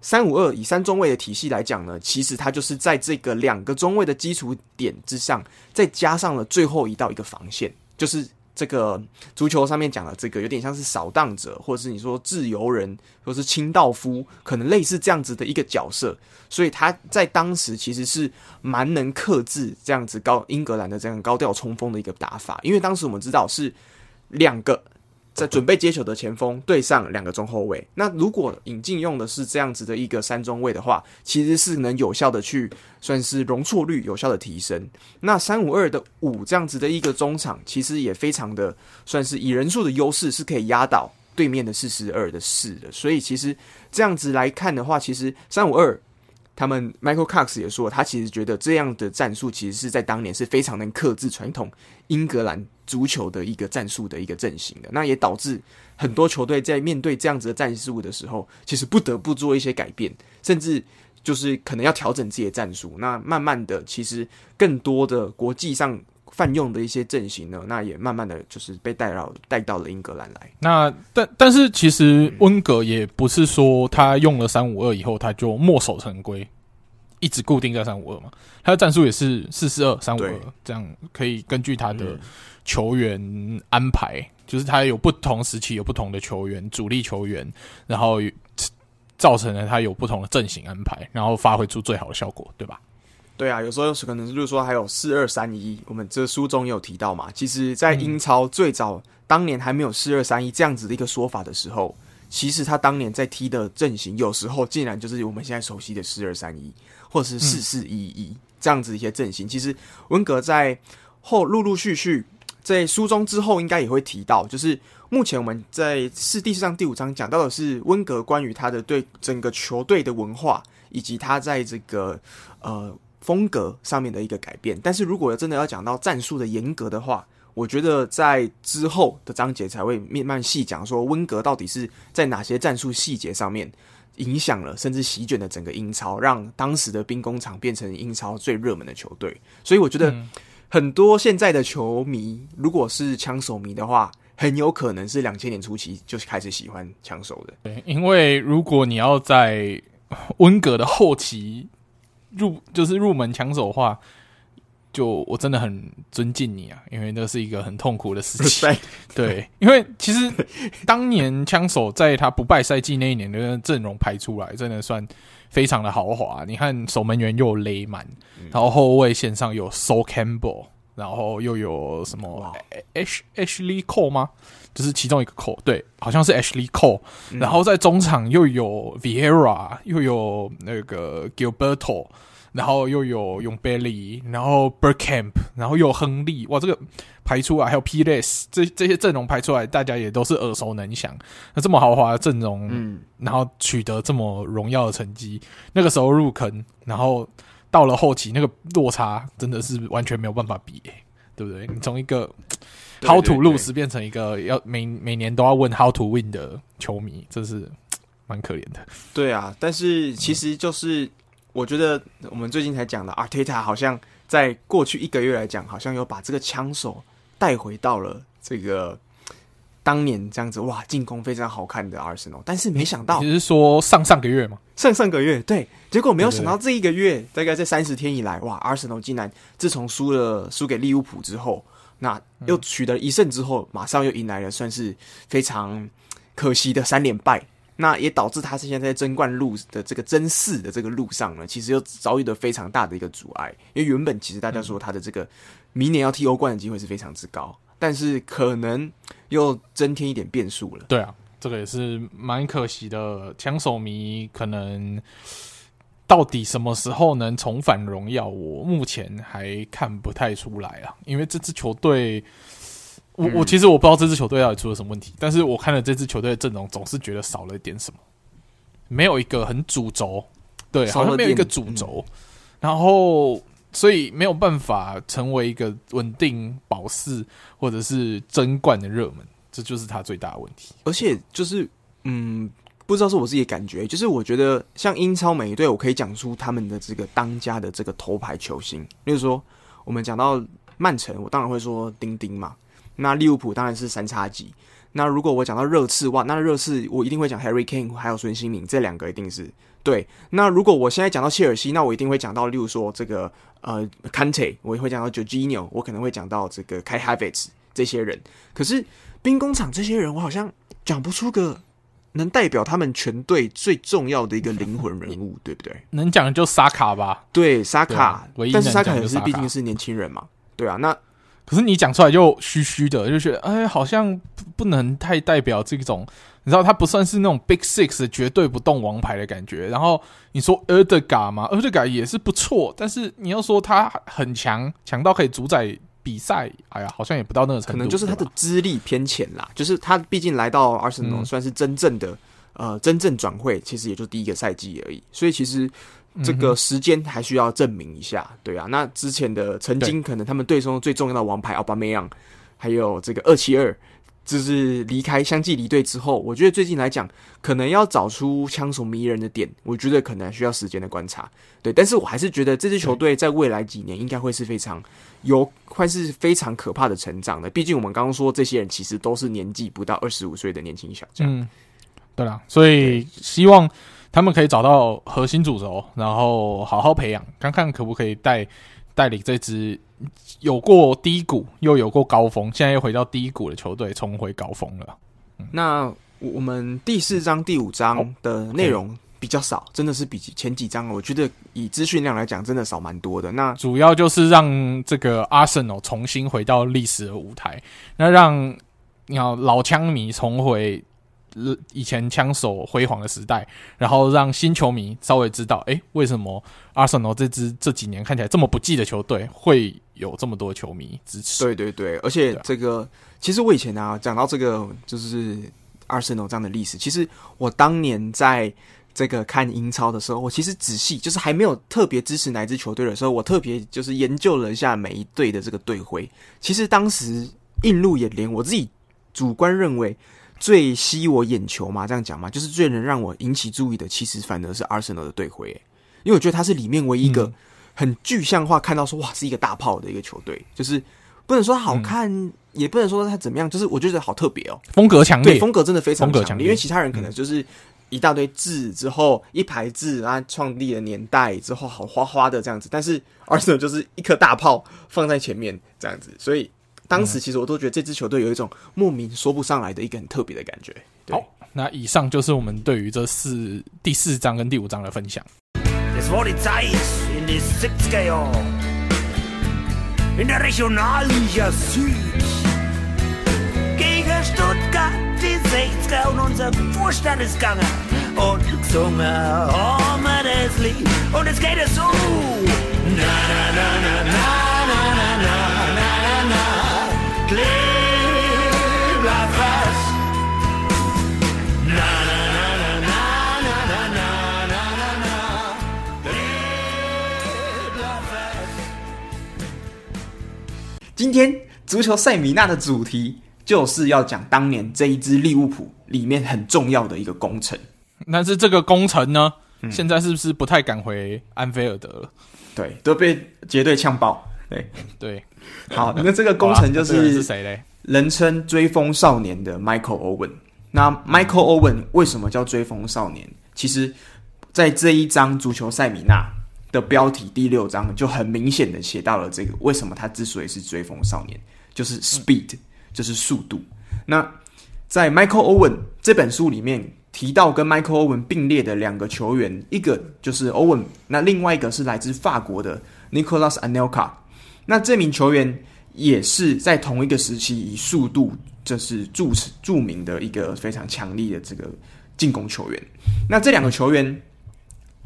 三五二以三中卫的体系来讲呢，其实它就是在这个两个中卫的基础点之上，再加上了最后一道一个防线，就是。这个足球上面讲的这个有点像是扫荡者，或者是你说自由人，或是清道夫，可能类似这样子的一个角色，所以他在当时其实是蛮能克制这样子高英格兰的这样高调冲锋的一个打法，因为当时我们知道是两个。在准备接球的前锋对上两个中后卫，那如果引进用的是这样子的一个三中卫的话，其实是能有效的去算是容错率有效的提升。那三五二的五这样子的一个中场，其实也非常的算是以人数的优势是可以压倒对面的四十二的四的。所以其实这样子来看的话，其实三五二。他们 Michael Cox 也说，他其实觉得这样的战术其实是在当年是非常能克制传统英格兰足球的一个战术的一个阵型的。那也导致很多球队在面对这样子的战术的时候，其实不得不做一些改变，甚至就是可能要调整自己的战术。那慢慢的，其实更多的国际上泛用的一些阵型呢，那也慢慢的就是被带到带到了英格兰来。那但但是其实温格也不是说他用了三五二以后他就墨守成规，一直固定在三五二嘛。他的战术也是四四二三五二这样，可以根据他的球员安排，嗯、就是他有不同时期有不同的球员主力球员，然后造成了他有不同的阵型安排，然后发挥出最好的效果，对吧？对啊，有时候可能就是说还有四二三一，我们这书中也有提到嘛。其实，在英超最早当年还没有四二三一这样子的一个说法的时候，其实他当年在踢的阵型，有时候竟然就是我们现在熟悉的四二三一，或者是四四一一这样子一些阵型。其实温格在后陆陆续续在书中之后，应该也会提到，就是目前我们在是第四章第五章讲到的是温格关于他的对整个球队的文化，以及他在这个呃。风格上面的一个改变，但是如果真的要讲到战术的严格的话，我觉得在之后的章节才会慢慢细讲，说温格到底是在哪些战术细节上面影响了，甚至席卷了整个英超，让当时的兵工厂变成英超最热门的球队。所以我觉得很多现在的球迷，如果是枪手迷的话，很有可能是两千年初期就开始喜欢枪手的。对，因为如果你要在温格的后期。入就是入门枪手的话，就我真的很尊敬你啊，因为那是一个很痛苦的事情。对，因为其实当年枪手在他不败赛季那一年的阵容排出来，真的算非常的豪华。你看守门员又有雷曼，然后后卫线上有 Sol Campbell，然后又有什么 Ash Ashley Cole 吗？就是其中一个 Cole，对，好像是 Ashley Cole，然后在中场又有 Vieira，又有那个 Gilberto，然后又有永 Bailey，然后 Bergkamp，然后又有亨利，哇，这个排出来还有 Pires，这这些阵容排出来，大家也都是耳熟能详。那这么豪华的阵容，嗯，然后取得这么荣耀的成绩，那个时候入坑，然后到了后期，那个落差真的是完全没有办法比，对不对？你从一个 How to lose 变成一个要每每年都要问 How to win 的球迷，这是蛮可怜的。对啊，但是其实就是。嗯我觉得我们最近才讲的，Arteta，好像在过去一个月来讲，好像有把这个枪手带回到了这个当年这样子哇，进攻非常好看的 Arsenal，。但是没想到，你是说上上个月吗？上上个月对，结果没有想到这一个月，大概在三十天以来，哇，，Arsenal 竟然自从输了输给利物浦之后，那又取得一胜之后，马上又迎来了算是非常可惜的三连败。那也导致他是现在在争冠路的这个争四的这个路上呢，其实又遭遇了非常大的一个阻碍。因为原本其实大家说他的这个明年要踢欧冠的机会是非常之高，但是可能又增添一点变数了。对啊，这个也是蛮可惜的。枪手迷可能到底什么时候能重返荣耀，我目前还看不太出来啊，因为这支球队。我我其实我不知道这支球队到底出了什么问题，但是我看了这支球队的阵容，总是觉得少了一点什么，没有一个很主轴，对，好像没有一个主轴，然后所以没有办法成为一个稳定保四或者是争冠的热门，这就是他最大的问题。而且就是嗯，不知道是我自己的感觉，就是我觉得像英超每一队，我可以讲出他们的这个当家的这个头牌球星，例如说我们讲到曼城，我当然会说丁丁嘛。那利物浦当然是三叉戟。那如果我讲到热刺哇，那热刺我一定会讲 Harry Kane 还有孙兴慜，这两个一定是对。那如果我现在讲到切尔西，那我一定会讲到，例如说这个呃 Kante，我也会讲到 j o r g i n o 我可能会讲到这个 Kai Havertz 这些人。可是兵工厂这些人，我好像讲不出个能代表他们全队最重要的一个灵魂人物，对不对？能讲的就萨卡吧。对，萨卡，但是萨卡也是毕竟是年轻人嘛。对啊，那。可是你讲出来就虚虚的，就觉得哎，好像不能太代表这种，你知道他不算是那种 Big Six 绝对不动王牌的感觉。然后你说 Ødegaard 嘛，Ødegaard 也是不错，但是你要说他很强，强到可以主宰比赛，哎呀，好像也不到那个程度。可能就是他的资历偏浅啦，就是他毕竟来到 Arsenal 算是真正的、嗯、呃真正转会，其实也就第一个赛季而已，所以其实。这个时间还需要证明一下，对啊。那之前的曾经可能他们队中最重要的王牌奥巴梅扬，还有这个二七二，就是离开相继离队之后，我觉得最近来讲，可能要找出枪手迷人的点，我觉得可能需要时间的观察。对，但是我还是觉得这支球队在未来几年应该会是非常有，会是非常可怕的成长的。毕竟我们刚刚说这些人其实都是年纪不到二十五岁的年轻小将。嗯，对啦，所以希望。他们可以找到核心主轴，然后好好培养，看看可不可以带带领这支有过低谷又有过高峰，现在又回到低谷的球队重回高峰了。嗯、那我们第四章、第五章的内容比较少，真的是比前几章，我觉得以资讯量来讲，真的少蛮多的。那主要就是让这个 Arsenal 重新回到历史的舞台，那让你要老枪迷重回。以前枪手辉煌的时代，然后让新球迷稍微知道，诶，为什么阿森纳这支这几年看起来这么不济的球队会有这么多球迷支持？对对对，而且这个其实我以前啊讲到这个就是阿森纳这样的历史，其实我当年在这个看英超的时候，我其实仔细就是还没有特别支持哪支球队的时候，我特别就是研究了一下每一队的这个队徽。其实当时映入眼帘，我自己主观认为。最吸我眼球嘛，这样讲嘛，就是最能让我引起注意的，其实反而是 Arsenal 的队徽，因为我觉得它是里面唯一一个很具象化看到说哇是一个大炮的一个球队，就是不能说好看，嗯、也不能说它怎么样，就是我觉得好特别哦，风格强烈，对，风格真的非常强烈，因为其他人可能就是一大堆字之后一排字啊，创立了年代之后好花花的这样子，但是 Arsenal 就是一颗大炮放在前面这样子，所以。当时其实我都觉得这支球队有一种莫名说不上来的一个很特别的感觉。好，那以上就是我们对于这四第四章跟第五章的分享。Es war die Zeit in den 70er Jahren. In der Regionalliga Süd. Gegen Stuttgart die 60er und unser Vorstand ist gegangen. Und gesungen haben wir das Lied. Und es geht es so. Na, na, na, na, na, na, na, na, na, na. 今天足球塞米纳的主题就是要讲当年这一支利物浦里面很重要的一个工程。但是这个工程呢，嗯现在是不是不太敢回安菲尔德了？对，都被绝对呛爆。对，对，好，那这个工程就是是谁嘞？人称追风少年的 Michael Owen。那 Michael Owen 为什么叫追风少年？其实，在这一张足球塞米纳的标题第六章就很明显的写到了这个为什么他之所以是追风少年，就是 speed，、嗯、就是速度。那在 Michael Owen 这本书里面提到跟 Michael Owen 并列的两个球员，一个就是 Owen，那另外一个是来自法国的 Nicolas Anelka。那这名球员也是在同一个时期以速度就是著著名的一个非常强力的这个进攻球员。那这两个球员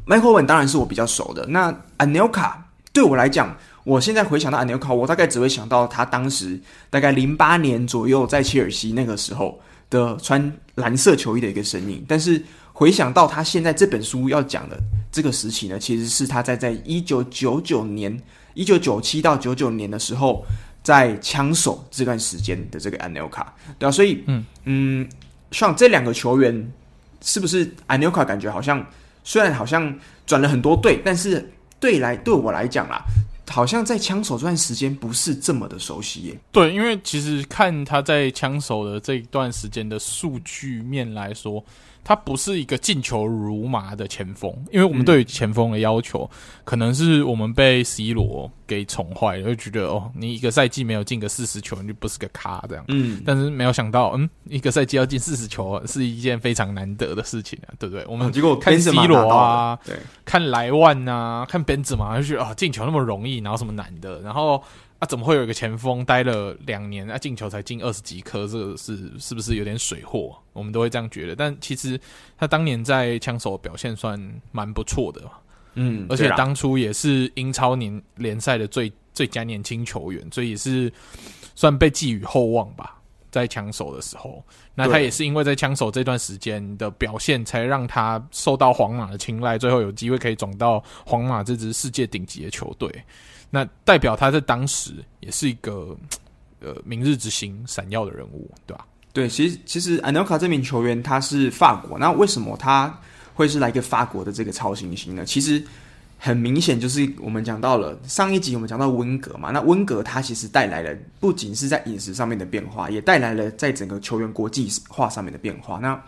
，Michael Owen 当然是我比较熟的。那 Anelka 对我来讲，我现在回想到 Anelka，我大概只会想到他当时大概零八年左右在切尔西那个时候的穿蓝色球衣的一个身影。但是回想到他现在这本书要讲的这个时期呢，其实是他在在一九九九年。一九九七到九九年的时候，在枪手这段时间的这个安纽卡，对啊，所以嗯嗯，像这两个球员，是不是安纽卡感觉好像虽然好像转了很多队，但是对来对我来讲啦，好像在枪手这段时间不是这么的熟悉耶。对，因为其实看他在枪手的这一段时间的数据面来说。他不是一个进球如麻的前锋，因为我们对于前锋的要求，嗯、可能是我们被 C 罗给宠坏了，就觉得哦，你一个赛季没有进个四十球，你就不是个咖这样。嗯，但是没有想到，嗯，一个赛季要进四十球是一件非常难得的事情啊，对不对？我们结果看 C 罗啊，对，看莱万啊，看本泽马，就觉得啊，进球那么容易，然后什么难的，然后。啊，怎么会有一个前锋待了两年啊，进球才进二十几颗？这个是是不是有点水货？我们都会这样觉得。但其实他当年在枪手表现算蛮不错的，嗯，而且当初也是英超年联赛的最最佳年轻球员，所以也是算被寄予厚望吧。在枪手的时候，那他也是因为在枪手这段时间的表现，才让他受到皇马的青睐，最后有机会可以转到皇马这支世界顶级的球队。那代表他在当时也是一个呃明日之星、闪耀的人物，对吧？对，其实其实安纽卡这名球员他是法国，那为什么他会是来一个法国的这个超新星呢？其实很明显就是我们讲到了上一集我们讲到温格嘛，那温格他其实带来了不仅是在饮食上面的变化，也带来了在整个球员国际化上面的变化。那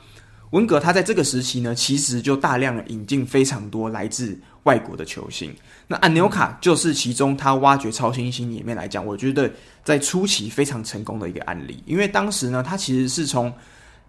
文革他在这个时期呢，其实就大量的引进非常多来自外国的球星。那安纽卡就是其中他挖掘超新星里面来讲，我觉得在初期非常成功的一个案例。因为当时呢，他其实是从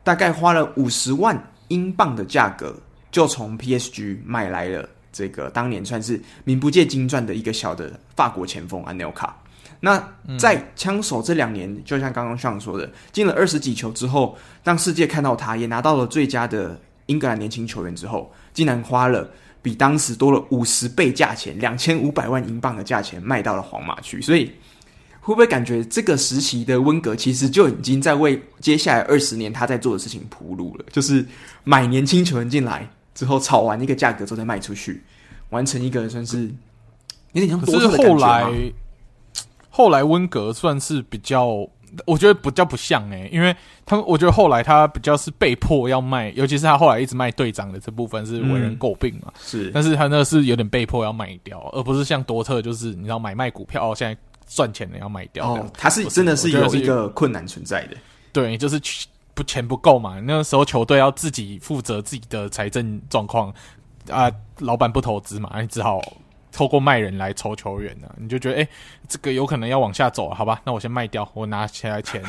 大概花了五十万英镑的价格，就从 PSG 买来了这个当年算是名不见经传的一个小的法国前锋安纽卡。那在枪手这两年，就像刚刚上说的，进了二十几球之后，当世界看到他，也拿到了最佳的英格兰年轻球员之后，竟然花了比当时多了五十倍价钱，两千五百万英镑的价钱卖到了皇马去。所以，会不会感觉这个时期的温格其实就已经在为接下来二十年他在做的事情铺路了？就是买年轻球员进来之后，炒完一个价格之后再卖出去，完成一个算是有点像多头的感觉吗？后来温格算是比较，我觉得比较不像诶、欸，因为他我觉得后来他比较是被迫要卖，尤其是他后来一直卖队长的这部分是为人诟病嘛，嗯、是，但是他那个是有点被迫要卖掉，而不是像多特就是你知道买卖股票，现在赚钱的要卖掉，哦，他是真的是有一个困难存在的，对，就是不钱不够嘛，那个时候球队要自己负责自己的财政状况啊，老板不投资嘛，你只好。透过卖人来筹球员呢、啊，你就觉得哎、这个有可能要往下走，好吧？那我先卖掉，我拿起来钱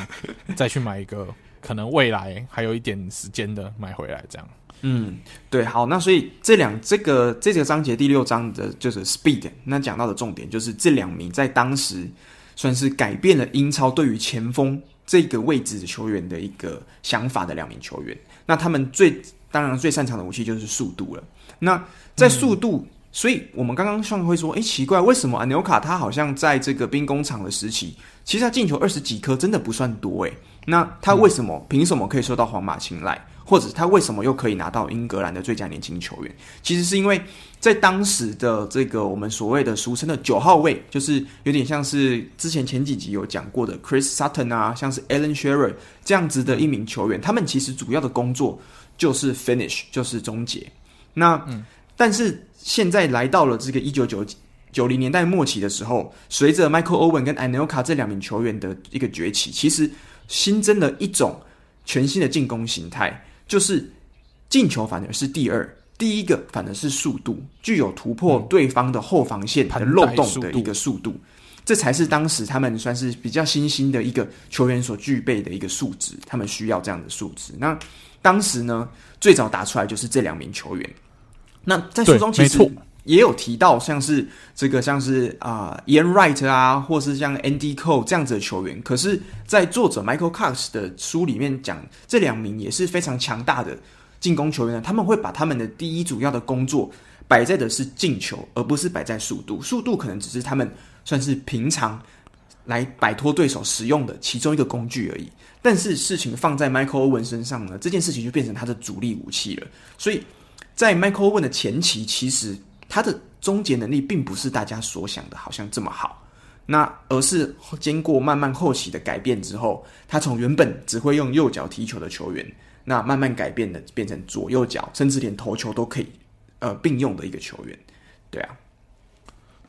再去买一个，可能未来还有一点时间的买回来，这样。嗯，对，好，那所以这两这个这个章节第六章的就是 speed，那讲到的重点就是这两名在当时算是改变了英超对于前锋这个位置的球员的一个想法的两名球员，那他们最。当然最擅长的武器就是速度了。那在速度，所以我们刚刚上会说，哎，奇怪，为什么 Anelka 他好像在这个兵工厂的时期，其实他进球二十几颗，真的不算多诶。那他为什么、嗯、凭什么可以受到皇马青睐？或者他为什么又可以拿到英格兰的最佳年轻球员？其实是因为在当时的这个我们所谓的俗称的九号位，就是有点像是之前前几集有讲过的 Chris Sutton 啊，像是 Alan Shearer 这样子的一名球员，他们其实主要的工作就是 finish，就是终结。那、嗯、但是现在来到了这个一九九九零年代末期的时候，随着 Michael Owen 跟 Anelka 这两名球员的一个崛起，其实新增了一种全新的进攻形态。就是进球反而是第二，第一个反而是速度，具有突破对方的后防线的漏洞的一个速度，这才是当时他们算是比较新兴的一个球员所具备的一个素质，他们需要这样的素质。那当时呢，最早打出来就是这两名球员。那在书中其实也有提到，像是这个像是啊、呃、Ian Wright 啊，或是像 Andy Cole 这样子的球员。可是，在作者 Michael Cox 的书里面讲，这两名也是非常强大的进攻球员呢。他们会把他们的第一主要的工作摆在的是进球，而不是摆在速度。速度可能只是他们算是平常来摆脱对手使用的其中一个工具而已。但是事情放在 Michael Owen 身上呢，这件事情就变成他的主力武器了。所以在 Michael Owen 的前期，其实他的终结能力并不是大家所想的，好像这么好。那而是经过慢慢后期的改变之后，他从原本只会用右脚踢球的球员，那慢慢改变的变成左右脚，甚至连投球都可以呃并用的一个球员。对啊，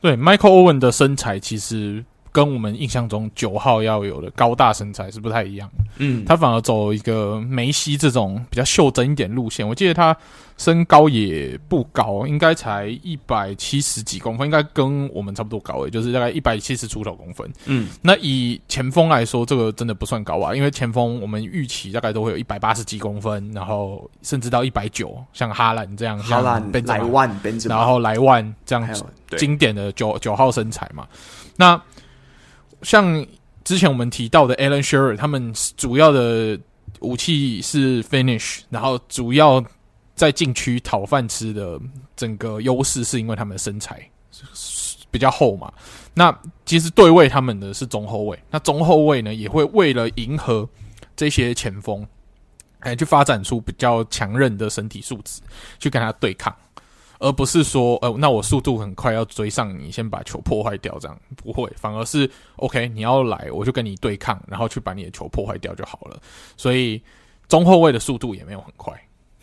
对，Michael Owen 的身材其实。跟我们印象中九号要有的高大身材是不太一样，嗯，他反而走一个梅西这种比较袖珍一点路线。我记得他身高也不高，应该才一百七十几公分，应该跟我们差不多高诶，就是大概一百七十出头公分。嗯，那以前锋来说，这个真的不算高啊，因为前锋我们预期大概都会有一百八十几公分，然后甚至到一百九，像哈兰这样，哈兰、莱万、然后莱万这样经典的九九号身材嘛，那。像之前我们提到的 Alan Shearer，他们主要的武器是 finish，然后主要在禁区讨饭吃的整个优势是因为他们的身材比较厚嘛。那其实对位他们的是中后卫，那中后卫呢也会为了迎合这些前锋，哎，去发展出比较强韧的身体素质，去跟他对抗。而不是说，呃，那我速度很快要追上你，先把球破坏掉，这样不会，反而是 OK，你要来，我就跟你对抗，然后去把你的球破坏掉就好了。所以中后卫的速度也没有很快，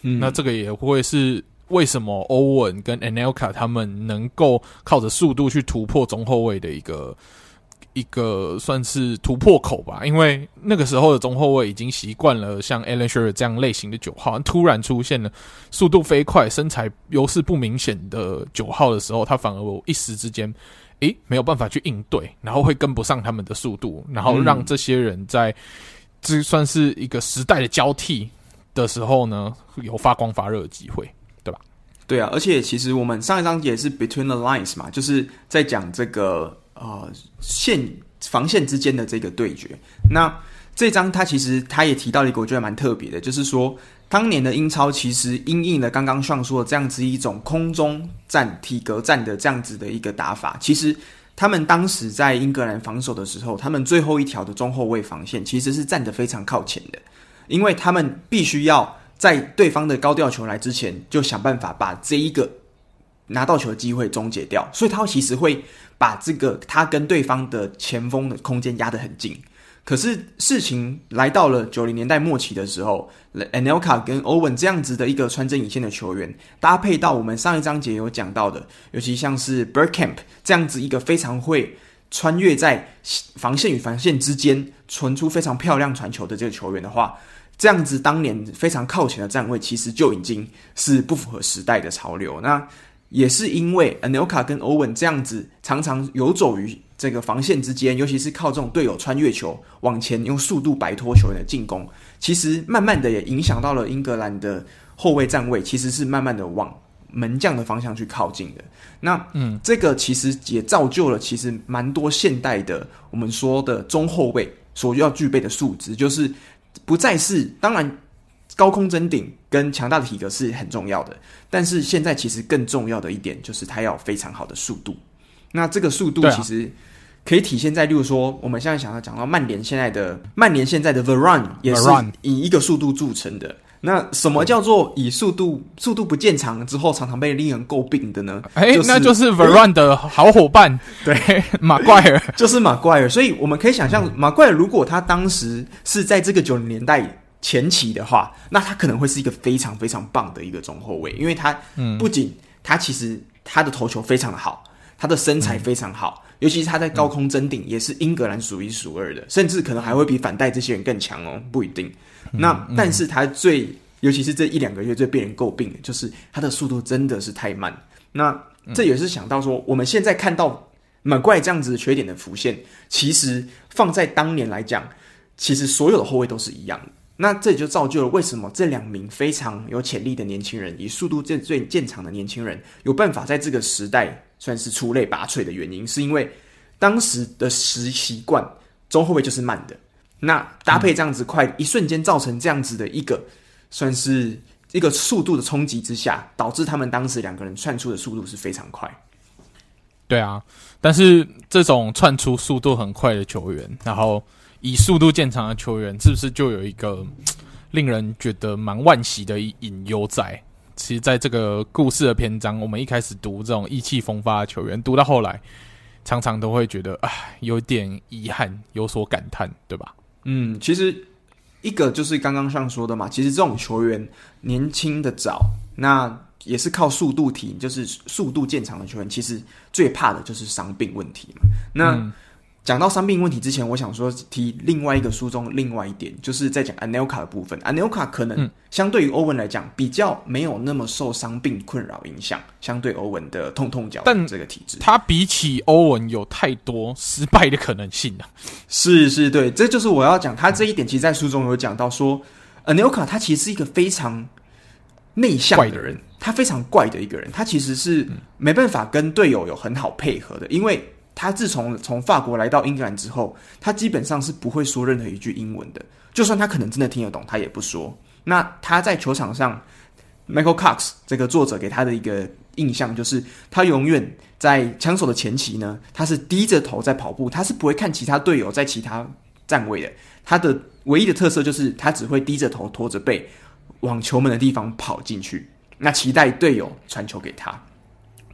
嗯，那这个也会是为什么欧文跟 Anelka 他们能够靠着速度去突破中后卫的一个。一个算是突破口吧，因为那个时候的中后卫已经习惯了像 Alan Shearer 这样类型的九号，突然出现了速度飞快、身材优势不明显的九号的时候，他反而一时之间，诶，没有办法去应对，然后会跟不上他们的速度，然后让这些人在这算是一个时代的交替的时候呢，有发光发热的机会，对吧？对啊，而且其实我们上一章节是 Between the Lines 嘛，就是在讲这个。呃，线防线之间的这个对决，那这张他其实他也提到了一个我觉得蛮特别的，就是说当年的英超其实因应了刚刚上说的这样子一种空中战、体格战的这样子的一个打法，其实他们当时在英格兰防守的时候，他们最后一条的中后卫防线其实是站得非常靠前的，因为他们必须要在对方的高吊球来之前，就想办法把这一个拿到球的机会终结掉，所以他其实会。把这个他跟对方的前锋的空间压得很近，可是事情来到了九零年代末期的时候，Anelka 跟 Owen 这样子的一个穿针引线的球员，搭配到我们上一章节有讲到的，尤其像是 Bergkamp 这样子一个非常会穿越在防线与防线之间传出非常漂亮传球的这个球员的话，这样子当年非常靠前的站位，其实就已经是不符合时代的潮流。那也是因为 Anelka 跟 Owen 这样子常常游走于这个防线之间，尤其是靠这种队友穿越球往前用速度摆脱球员的进攻，其实慢慢的也影响到了英格兰的后卫站位，其实是慢慢的往门将的方向去靠近的。那嗯，这个其实也造就了其实蛮多现代的我们说的中后卫所要具备的素质，就是不再是当然高空争顶跟强大的体格是很重要的，但是现在其实更重要的一点就是他要非常好的速度。那这个速度其实可以体现在，例如说我们现在想要讲到曼联现在的曼联现在的 Veron 也是以一个速度著称的。那什么叫做以速度速度不见长之后常常被令人诟病的呢？哎、就是，那就是 Varane 的好伙伴，对，马怪尔 就是马怪尔。所以我们可以想象，马怪尔如果他当时是在这个九零年代前期的话，那他可能会是一个非常非常棒的一个中后卫，因为他不仅他其实他的头球非常的好，他的身材非常好，嗯、尤其是他在高空争顶也是英格兰数一数二的，甚至可能还会比反戴这些人更强哦，不一定。那、嗯、但是他最，尤其是这一两个月最被人诟病的就是他的速度真的是太慢。那这也是想到说，我们现在看到满怪这样子的缺点的浮现，其实放在当年来讲，其实所有的后卫都是一样的。那这也就造就了为什么这两名非常有潜力的年轻人，以速度最最见长的年轻人，有办法在这个时代算是出类拔萃的原因，是因为当时的习习惯，中后卫就是慢的。那搭配这样子快，一瞬间造成这样子的一个，算是一个速度的冲击之下，导致他们当时两个人窜出的速度是非常快。对啊，但是这种窜出速度很快的球员，然后以速度见长的球员，是不是就有一个令人觉得蛮惋惜的隐忧在？其实，在这个故事的篇章，我们一开始读这种意气风发的球员，读到后来，常常都会觉得啊，有点遗憾，有所感叹，对吧？嗯，其实一个就是刚刚上说的嘛，其实这种球员年轻的早，那也是靠速度体，就是速度见长的球员，其实最怕的就是伤病问题嘛。那、讲到伤病问题之前，我想说提另外一个书中另外一点，就是在讲 Anelka 的部分。Anelka 可能相对于欧文来讲，比较没有那么受伤病困扰影响，相对欧文的痛痛脚但这个体质，他比起欧文有太多失败的可能性了。是是，对，这就是我要讲他这一点。其实，在书中有讲到说，Anelka 他其实是一个非常内向的人，他非常怪的一个人，他其实是没办法跟队友有很好配合的，因为。他自从从法国来到英格兰之后，他基本上是不会说任何一句英文的。就算他可能真的听得懂，他也不说。那他在球场上，Michael Cox 这个作者给他的一个印象就是，他永远在枪手的前期呢，他是低着头在跑步，他是不会看其他队友在其他站位的。他的唯一的特色就是，他只会低着头，拖着背往球门的地方跑进去，那期待队友传球给他。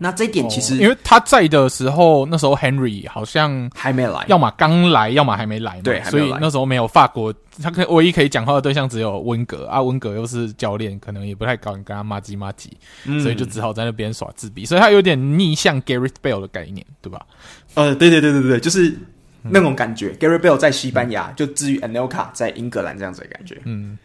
那这一点其实，因为他在的时候，那时候 Henry 好像还没来，要么刚来，要么还没来嘛。对，所以那时候没有法国，他可唯一可以讲话的对象只有温格啊。温格又是教练，可能也不太敢跟他骂鸡骂鸡，所以就只好在那边耍自闭。所以他有点逆向 Gareth Bale 的概念，对吧？呃，对对对对对，就是那种感觉。嗯、Gareth Bale 在西班牙，就至于 Anelka 在英格兰这样子的感觉。嗯，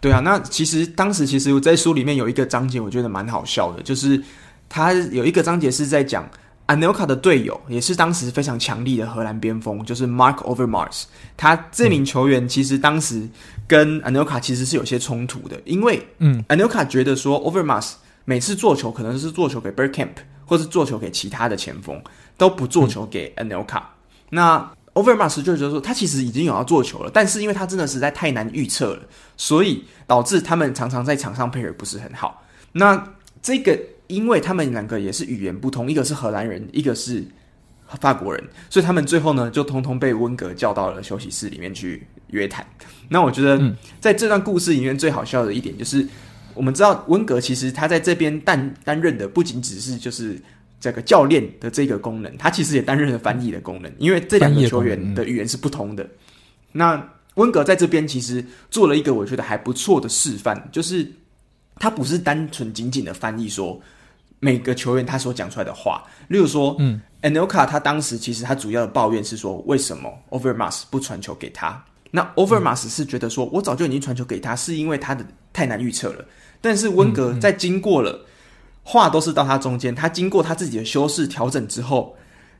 对啊。那其实当时其实我在书里面有一个章节，我觉得蛮好笑的，就是。他有一个章节是在讲 Anelka 的队友，也是当时非常强力的荷兰边锋，就是 Mark Overmars。他这名球员其实当时跟 Anelka 其实是有些冲突的，因为嗯，Anelka 觉得说 Overmars 每次做球可能是做球给 Bergkamp，或是做球给其他的前锋，都不做球给 Anelka。嗯、那 Overmars 就觉得说他其实已经有要做球了，但是因为他真的实在太难预测了，所以导致他们常常在场上配合不是很好。那这个。因为他们两个也是语言不通，一个是荷兰人，一个是法国人，所以他们最后呢就通通被温格叫到了休息室里面去约谈。那我觉得在这段故事里面最好笑的一点就是，我们知道温格其实他在这边担担任的不仅只是就是这个教练的这个功能，他其实也担任了翻译的功能，因为这两个球员的语言是不通的。那温格在这边其实做了一个我觉得还不错的示范，就是他不是单纯仅仅的翻译说。每个球员他所讲出来的话，例如说，嗯，Anelka 他当时其实他主要的抱怨是说，为什么 Overmars 不传球给他？那 Overmars 是觉得说，我早就已经传球给他，是因为他的太难预测了。但是温格在经过了话都是到他中间，他经过他自己的修饰调整之后，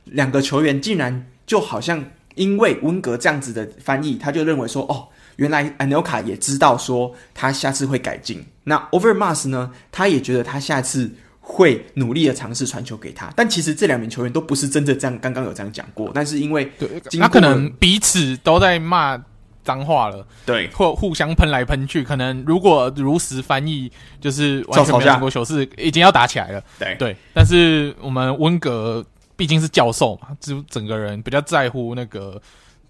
两个球员竟然就好像因为温格这样子的翻译，他就认为说，哦，原来 Anelka 也知道说他下次会改进。那 Overmars 呢，他也觉得他下次。会努力的尝试传球给他，但其实这两名球员都不是真的这样，刚刚有这样讲过。但是因为对，他可能彼此都在骂脏话了，对，或互相喷来喷去，可能如果如实翻译，就是完全没有经过球是，已经要打起来了。对对，但是我们温格毕竟是教授嘛，就整个人比较在乎那个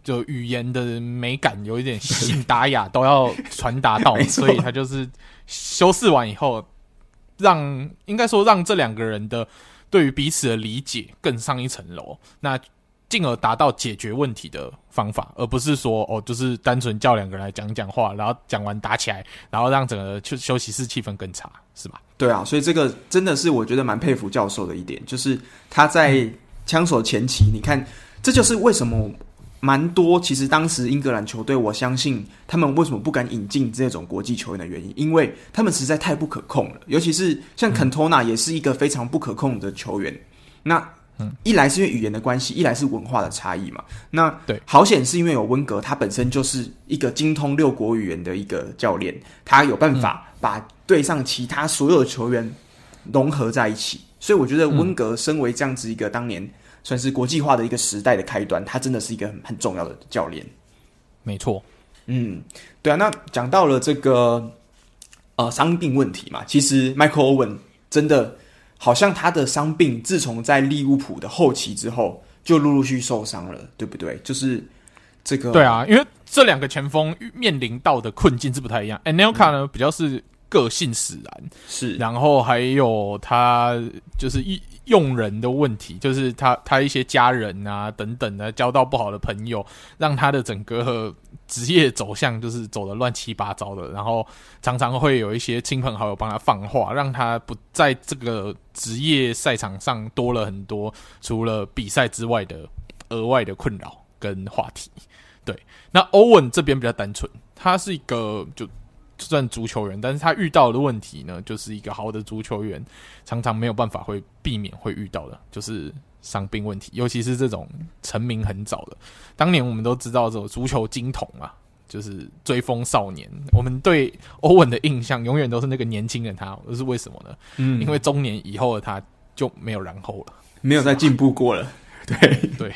就语言的美感，有一点信达雅都要传达到，所以他就是修饰完以后，让应该说让这两个人的对于彼此的理解更上一层楼。那。进而达到解决问题的方法，而不是说哦，就是单纯叫两个人来讲讲话，然后讲完打起来，然后让整个休休息室气氛更差，是吧？对啊，所以这个真的是我觉得蛮佩服教授的一点，就是他在枪手前期，你看，这就是为什么蛮多其实当时英格兰球队，我相信他们为什么不敢引进这种国际球员的原因，因为他们实在太不可控了，尤其是像肯托纳也是一个非常不可控的球员，那。嗯，一来是因为语言的关系，一来是文化的差异嘛。那对，好险是因为有温格，他本身就是一个精通六国语言的一个教练，他有办法把队上其他所有的球员融合在一起。所以我觉得温格身为这样子一个当年算是国际化的一个时代的开端，他真的是一个很很重要的教练。没错，嗯，对啊。那讲到了这个呃伤病问题嘛，其实 Michael Owen 真的。好像他的伤病自从在利物浦的后期之后，就陆陆续续受伤了，对不对？就是这个。对啊，因为这两个前锋面临到的困境是不太一样。Anelka 呢，比较是个性使然，是，然后还有他就是一。用人的问题，就是他他一些家人啊等等的交到不好的朋友，让他的整个职业走向就是走得乱七八糟的。然后常常会有一些亲朋好友帮他放话，让他不在这个职业赛场上多了很多除了比赛之外的额外的困扰跟话题。对，那欧文这边比较单纯，他是一个就。算足球员，但是他遇到的问题呢，就是一个好的足球员常常没有办法会避免会遇到的，就是伤病问题，尤其是这种成名很早的。当年我们都知道这种足球金童啊，就是追风少年。我们对欧文的印象永远都是那个年轻的，他这是为什么呢？嗯，因为中年以后的他就没有然后了，没有再进步过了。对 对。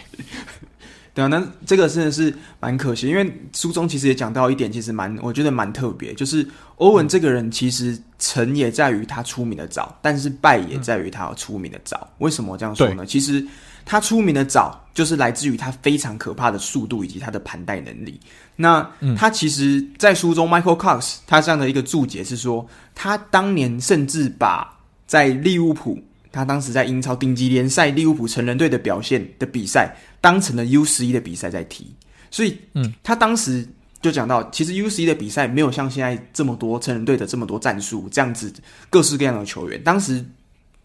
对啊，那这个真的是蛮可惜，因为书中其实也讲到一点，其实蛮我觉得蛮特别，就是欧文这个人其实成也在于他出名的早，但是败也在于他出名的早。嗯、为什么我这样说呢？其实他出名的早，就是来自于他非常可怕的速度以及他的盘带能力。那他其实，在书中，Michael Cox 他这样的一个注解是说，他当年甚至把在利物浦。他当时在英超顶级联赛利物浦成人队的表现的比赛，当成了 U 十一的比赛在踢，所以，嗯，他当时就讲到，其实 U 十一的比赛没有像现在这么多成人队的这么多战术，这样子各式各样的球员。当时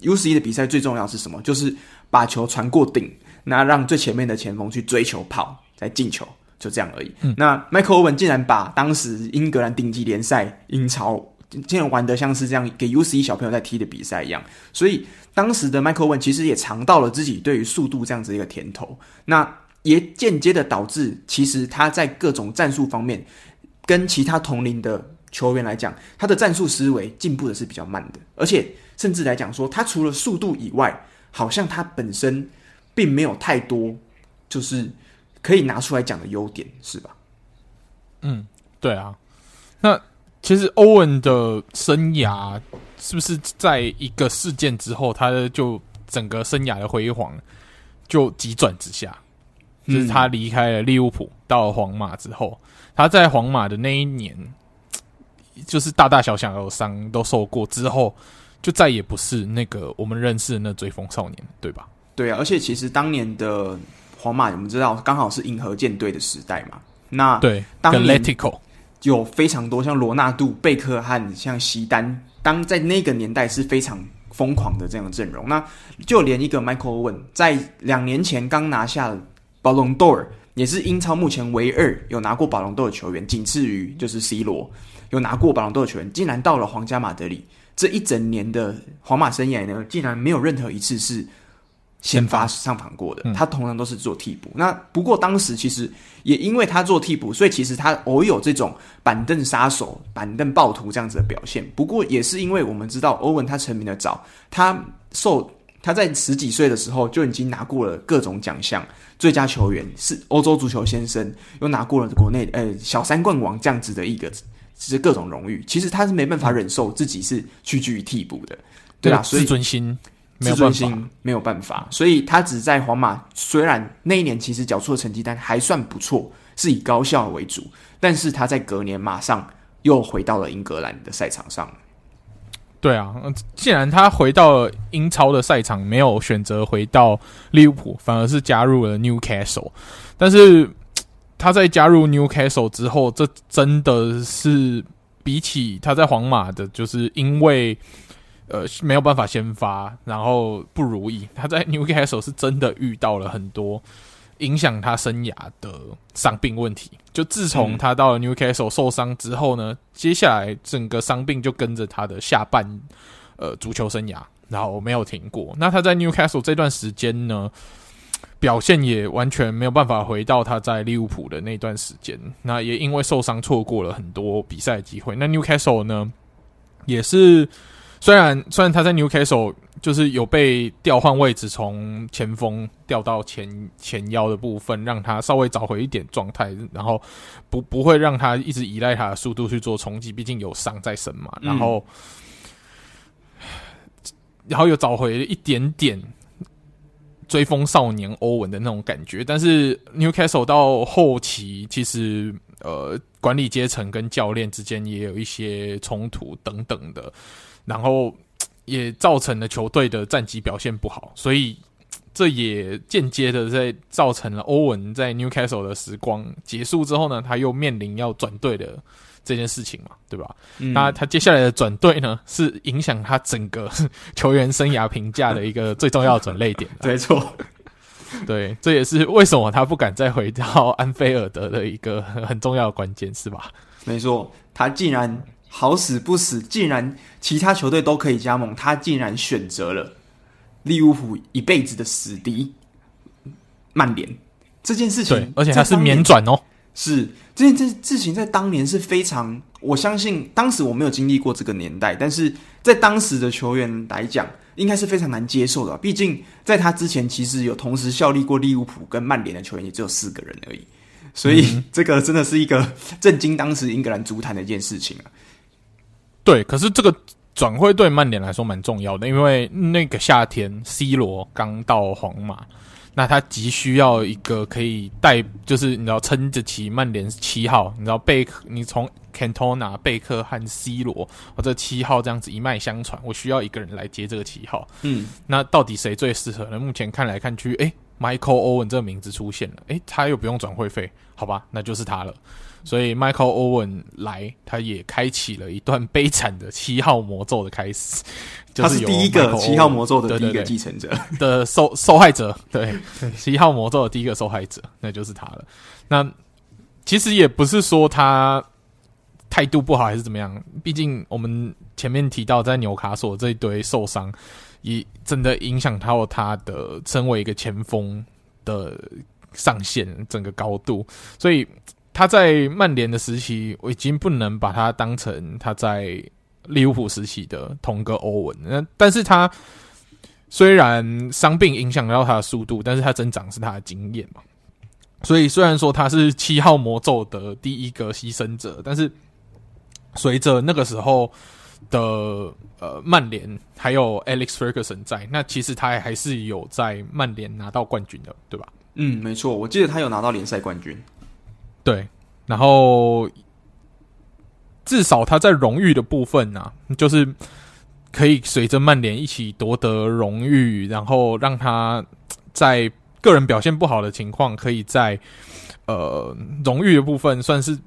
U 十一的比赛最重要是什么？就是把球传过顶，那让最前面的前锋去追球跑，再进球，就这样而已。嗯、那 Michael Owen 竟然把当时英格兰顶级联赛英超。竟然玩得像是这样给 U C 小朋友在踢的比赛一样，所以当时的 Michael Owen 其实也尝到了自己对于速度这样子一个甜头，那也间接的导致其实他在各种战术方面跟其他同龄的球员来讲，他的战术思维进步的是比较慢的，而且甚至来讲说，他除了速度以外，好像他本身并没有太多就是可以拿出来讲的优点，是吧？嗯，对啊，那。其实欧文的生涯是不是在一个事件之后，他就整个生涯的辉煌就急转直下？就是他离开了利物浦，到了皇马之后，他在皇马的那一年，就是大大小小的伤都受过之后，就再也不是那个我们认识的那追风少年，对吧？对啊，而且其实当年的皇马，我们知道刚好是银河舰队的时代嘛。那对，当年。有非常多像罗纳度、贝克汉、像西丹，当在那个年代是非常疯狂的这样的阵容。那就连一个 Michael Owen 在两年前刚拿下了宝龙 d'Or，也是英超目前唯二有拿过宝龙 d'Or 的球员，仅次于就是 C 罗有拿过宝龙 d'Or 的球员，竟然到了皇家马德里，这一整年的皇马生涯呢，竟然没有任何一次是。先发上场过的，嗯、他通常都是做替补。那不过当时其实也因为他做替补，所以其实他偶有这种板凳杀手、板凳暴徒这样子的表现。不过也是因为我们知道欧文他成名的早，他受他在十几岁的时候就已经拿过了各种奖项，最佳球员是欧洲足球先生，又拿过了国内呃小三冠王这样子的一个，是各种荣誉。其实他是没办法忍受自己是屈居于替补的，对吧？所以自尊心，没有自尊心没有办法，所以他只在皇马，虽然那一年其实缴出的成绩单还算不错，是以高效为主，但是他在隔年马上又回到了英格兰的赛场上。对啊，既然他回到了英超的赛场，没有选择回到利物浦，反而是加入了 Newcastle。但是他在加入 Newcastle 之后，这真的是比起他在皇马的，就是因为呃没有办法先发，然后不如意。他在 Newcastle 是真的遇到了很多。影响他生涯的伤病问题，就自从他到了 Newcastle 受伤之后呢，嗯、接下来整个伤病就跟着他的下半呃足球生涯，然后没有停过。那他在 Newcastle 这段时间呢，表现也完全没有办法回到他在利物浦的那段时间。那也因为受伤错过了很多比赛机会。那 Newcastle 呢，也是。虽然虽然他在 Newcastle 就是有被调换位置，从前锋调到前前腰的部分，让他稍微找回一点状态，然后不不会让他一直依赖他的速度去做冲击，毕竟有伤在身嘛。然后，嗯、然后又找回了一点点追风少年欧文的那种感觉。但是 Newcastle 到后期，其实呃管理阶层跟教练之间也有一些冲突等等的。然后也造成了球队的战绩表现不好，所以这也间接的在造成了欧文在 Newcastle 的时光结束之后呢，他又面临要转队的这件事情嘛，对吧？嗯、那他接下来的转队呢，是影响他整个球员生涯评价的一个最重要的转捩点。没错，对，这也是为什么他不敢再回到安菲尔德的一个很重要的关键，是吧？没错，他竟然。好死不死，竟然其他球队都可以加盟，他竟然选择了利物浦一辈子的死敌曼联。这件事情，而且他是免转哦。是这件这事情在当年是非常，我相信当时我没有经历过这个年代，但是在当时的球员来讲，应该是非常难接受的。毕竟在他之前，其实有同时效力过利物浦跟曼联的球员也只有四个人而已，所以这个真的是一个震惊当时英格兰足坛的一件事情啊。对，可是这个转会对曼联来说蛮重要的，因为那个夏天，C 罗刚到皇马，那他急需要一个可以带，就是你知道撑得起曼联七号，你知道贝克，你从 Cantona、贝克和 C 罗，我这七号这样子一脉相传，我需要一个人来接这个七号。嗯，那到底谁最适合呢？目前看来看去，诶，Michael Owen 这个名字出现了，诶，他又不用转会费，好吧，那就是他了。所以，Michael Owen 来，他也开启了一段悲惨的七号魔咒的开始。他是第一个七号魔咒的第一个继承者的受受害者，对，七号魔咒的第一个受害者，那就是他了。那其实也不是说他态度不好还是怎么样，毕竟我们前面提到在纽卡索这一堆受伤，也真的影响到他的身为一个前锋的上限整个高度，所以。他在曼联的时期，我已经不能把他当成他在利物浦时期的同个欧文。那但是他虽然伤病影响到他的速度，但是他增长是他的经验嘛。所以虽然说他是七号魔咒的第一个牺牲者，但是随着那个时候的呃曼联还有 Alex Ferguson 在，那其实他还是有在曼联拿到冠军的，对吧？嗯，没错，我记得他有拿到联赛冠军。对，然后至少他在荣誉的部分呢、啊，就是可以随着曼联一起夺得荣誉，然后让他在个人表现不好的情况，可以在呃荣誉的部分算是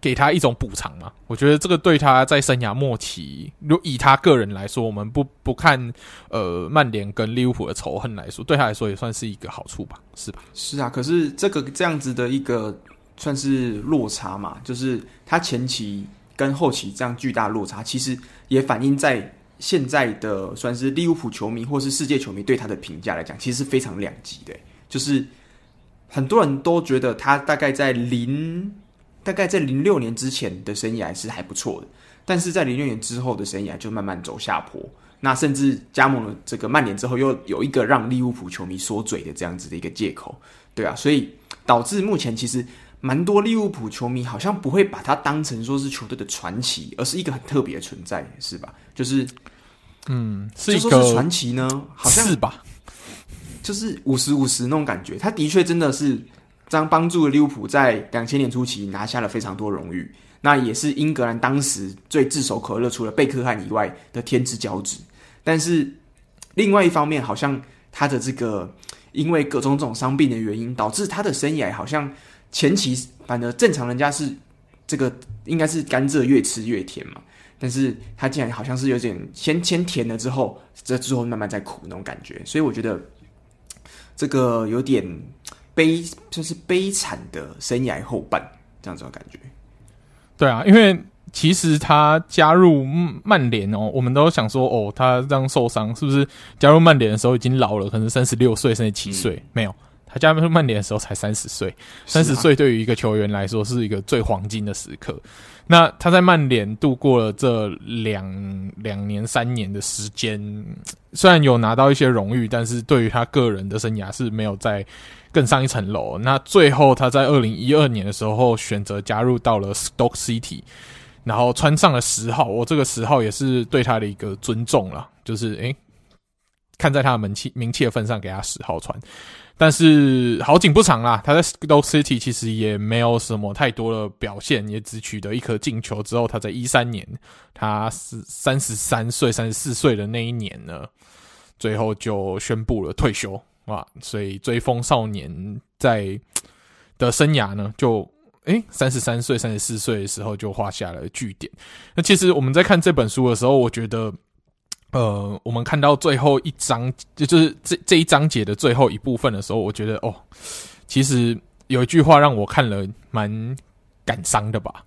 给他一种补偿嘛。我觉得这个对他在生涯末期，如以他个人来说，我们不不看呃曼联跟利物浦的仇恨来说，对他来说也算是一个好处吧，是吧？是啊，可是这个这样子的一个。算是落差嘛，就是他前期跟后期这样巨大落差，其实也反映在现在的算是利物浦球迷或是世界球迷对他的评价来讲，其实是非常两极的。就是很多人都觉得他大概在零，大概在零六年之前的生涯是还不错的，但是在零六年之后的生涯就慢慢走下坡。那甚至加盟了这个曼联之后，又有一个让利物浦球迷说嘴的这样子的一个借口，对啊，所以导致目前其实蛮多利物浦球迷好像不会把他当成说是球队的传奇，而是一个很特别的存在，是吧？就是，嗯，是一个传奇呢，好像是吧？就是五十五十那种感觉，他的确真的是将帮助了利物浦在两千年初期拿下了非常多荣誉。那也是英格兰当时最炙手可热，除了贝克汉以外的天之骄子。但是另外一方面，好像他的这个因为各种种伤病的原因，导致他的生涯好像前期反正正常人家是这个应该是甘蔗越吃越甜嘛，但是他竟然好像是有点先先甜了之后，这之后慢慢再苦那种感觉。所以我觉得这个有点悲，就是悲惨的生涯后半这样子的感觉。对啊，因为其实他加入曼联哦，我们都想说哦，他这样受伤是不是加入曼联的时候已经老了，可能三十六岁甚至七岁？嗯、没有，他加入曼联的时候才三十岁，三十岁对于一个球员来说是一个最黄金的时刻。那他在曼联度过了这两两年三年的时间，虽然有拿到一些荣誉，但是对于他个人的生涯是没有在。更上一层楼。那最后，他在二零一二年的时候选择加入到了 Stoke City，然后穿上了十号。我这个十号也是对他的一个尊重了，就是诶、欸，看在他的名气名气的份上，给他十号穿。但是好景不长啦，他在 Stoke City 其实也没有什么太多的表现，也只取得一颗进球。之后，他在一三年，他是三十三岁、三十四岁的那一年呢，最后就宣布了退休。啊，所以追风少年在的生涯呢，就诶三十三岁、三十四岁的时候就画下了句点。那其实我们在看这本书的时候，我觉得，呃，我们看到最后一章，就就是这这一章节的最后一部分的时候，我觉得哦，其实有一句话让我看了蛮感伤的吧，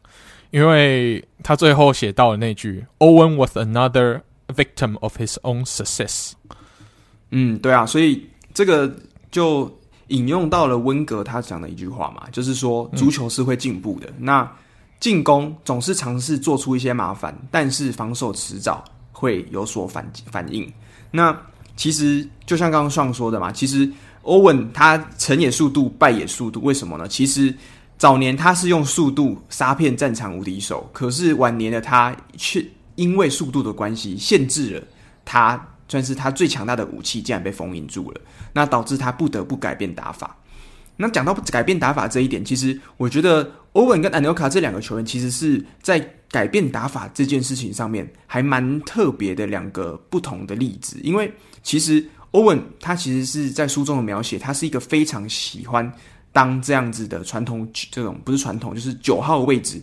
因为他最后写到了那句：“Owen was another victim of his own success。”嗯，对啊，所以。这个就引用到了温格他讲的一句话嘛，就是说足球是会进步的。那进攻总是尝试做出一些麻烦，但是防守迟早会有所反反应。那其实就像刚刚上说的嘛，其实欧文他成也速度，败也速度。为什么呢？其实早年他是用速度杀遍战场无敌手，可是晚年的他却因为速度的关系，限制了他。算是他最强大的武器，竟然被封印住了，那导致他不得不改变打法。那讲到改变打法这一点，其实我觉得欧文跟安纽卡这两个球员，其实是在改变打法这件事情上面还蛮特别的两个不同的例子。因为其实欧文他其实是在书中的描写，他是一个非常喜欢当这样子的传统这种不是传统，就是九号位置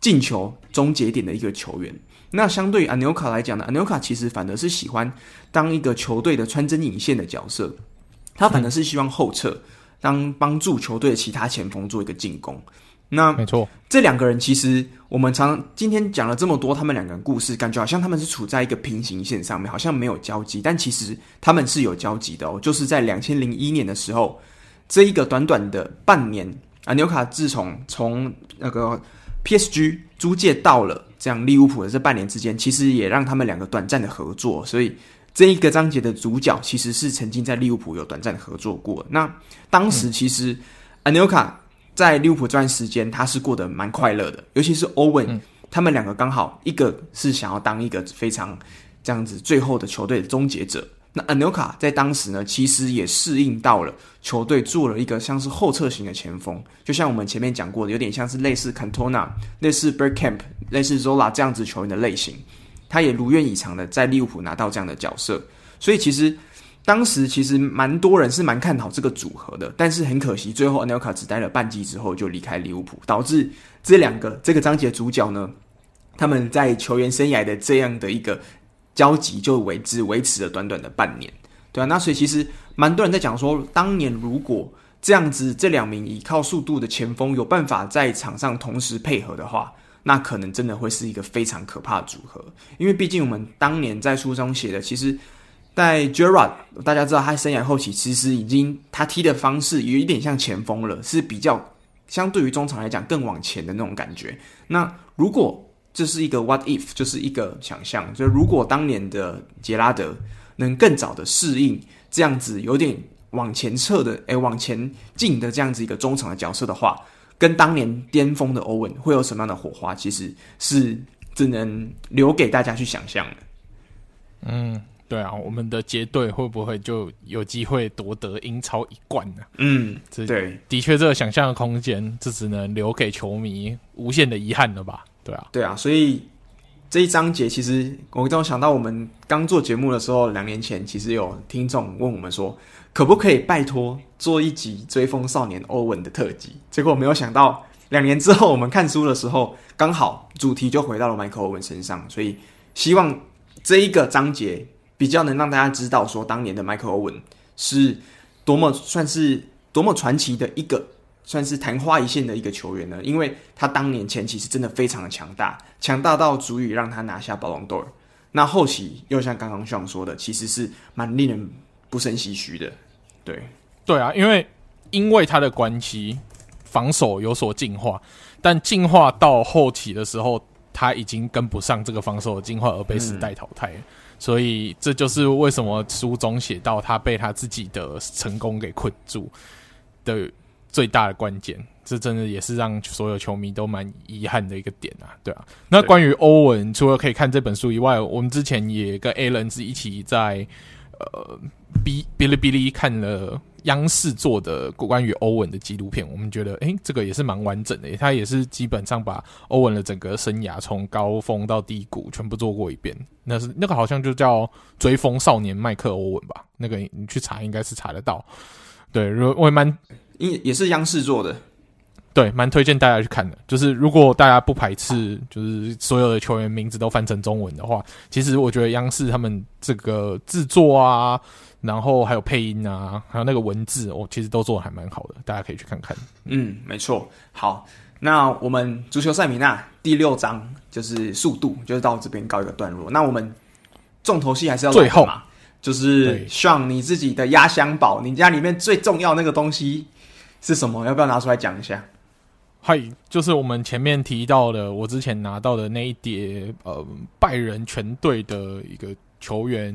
进球终结点的一个球员。那相对于安纽卡来讲呢，安纽卡其实反而是喜欢当一个球队的穿针引线的角色，他反而是希望后撤，当帮助球队的其他前锋做一个进攻。那没错，这两个人其实我们常今天讲了这么多，他们两个人故事，感觉好像他们是处在一个平行线上面，好像没有交集，但其实他们是有交集的哦。就是在两千零一年的时候，这一个短短的半年，啊纽卡自从从那个 PSG 租借到了。这样利物浦的这半年之间，其实也让他们两个短暂的合作，所以这一个章节的主角其实是曾经在利物浦有短暂的合作过。那当时其实安纽卡在利物浦这段时间，他是过得蛮快乐的，尤其是欧文，他们两个刚好一个是想要当一个非常这样子最后的球队的终结者。那安纽卡在当时呢，其实也适应到了球队做了一个像是后撤型的前锋，就像我们前面讲过的，有点像是类似 Cantona、类似 Bergkamp、类似 Zola 这样子球员的类型。他也如愿以偿的在利物浦拿到这样的角色，所以其实当时其实蛮多人是蛮看好这个组合的，但是很可惜，最后安纽卡只待了半季之后就离开利物浦，导致这两个这个章节的主角呢，他们在球员生涯的这样的一个。交集就维持维持了短短的半年，对啊，那所以其实蛮多人在讲说，当年如果这样子这两名依靠速度的前锋有办法在场上同时配合的话，那可能真的会是一个非常可怕的组合。因为毕竟我们当年在书中写的，其实在 g e r a r d 大家知道他生涯后期其实已经他踢的方式有一点像前锋了，是比较相对于中场来讲更往前的那种感觉。那如果这是一个 what if，就是一个想象，就如果当年的杰拉德能更早的适应这样子有点往前撤的，诶，往前进的这样子一个中场的角色的话，跟当年巅峰的欧文会有什么样的火花，其实是只能留给大家去想象的。嗯，对啊，我们的杰队会不会就有机会夺得英超一冠呢？嗯，这对，的确，这个想象的空间，这只能留给球迷无限的遗憾了吧。对啊，对啊，所以这一章节其实我刚刚想到，我们刚做节目的时候，两年前其实有听众问我们说，可不可以拜托做一集追风少年欧文的特辑？结果没有想到，两年之后我们看书的时候，刚好主题就回到了迈克欧文身上，所以希望这一个章节比较能让大家知道，说当年的迈克欧文是多么算是多么传奇的一个。算是昙花一现的一个球员呢，因为他当年前期是真的非常的强大，强大到足以让他拿下宝龙队。那后期又像刚刚 Sean 说的，其实是蛮令人不胜唏嘘的。对，对啊，因为因为他的关系，防守有所进化，但进化到后期的时候，他已经跟不上这个防守的进化，而被时代淘汰。所以这就是为什么书中写到他被他自己的成功给困住的。最大的关键，这真的也是让所有球迷都蛮遗憾的一个点啊，对啊。那关于欧文，除了可以看这本书以外，我们之前也跟 Alan 是一起在呃哔哔哩哔哩看了央视做的关于欧文的纪录片，我们觉得诶，这个也是蛮完整的，他也是基本上把欧文的整个生涯从高峰到低谷全部做过一遍。那是那个好像就叫《追风少年迈克欧文》吧？那个你去查应该是查得到。对，如果我也蛮。也也是央视做的，对，蛮推荐大家去看的。就是如果大家不排斥，就是所有的球员名字都翻成中文的话，其实我觉得央视他们这个制作啊，然后还有配音啊，还有那个文字，哦，其实都做的还蛮好的，大家可以去看看。嗯，没错。好，那我们足球赛米纳第六章就是速度，就是到这边告一个段落。那我们重头戏还是要最后嘛，就是像你自己的压箱宝，你家里面最重要那个东西。是什么？要不要拿出来讲一下？嗨，就是我们前面提到的，我之前拿到的那一叠呃拜仁全队的一个球员，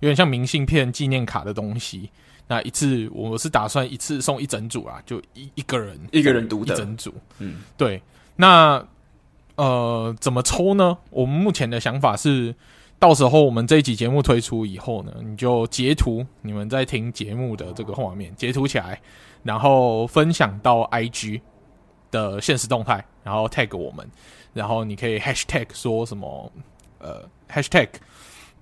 有点像明信片、纪念卡的东西。那一次我是打算一次送一整组啊，就一一个人一个人读的一整组。嗯，对。那呃，怎么抽呢？我们目前的想法是，到时候我们这一集节目推出以后呢，你就截图你们在听节目的这个画面，截图起来。然后分享到 IG 的现实动态，然后 tag 我们，然后你可以 hashtag 说什么呃 hashtag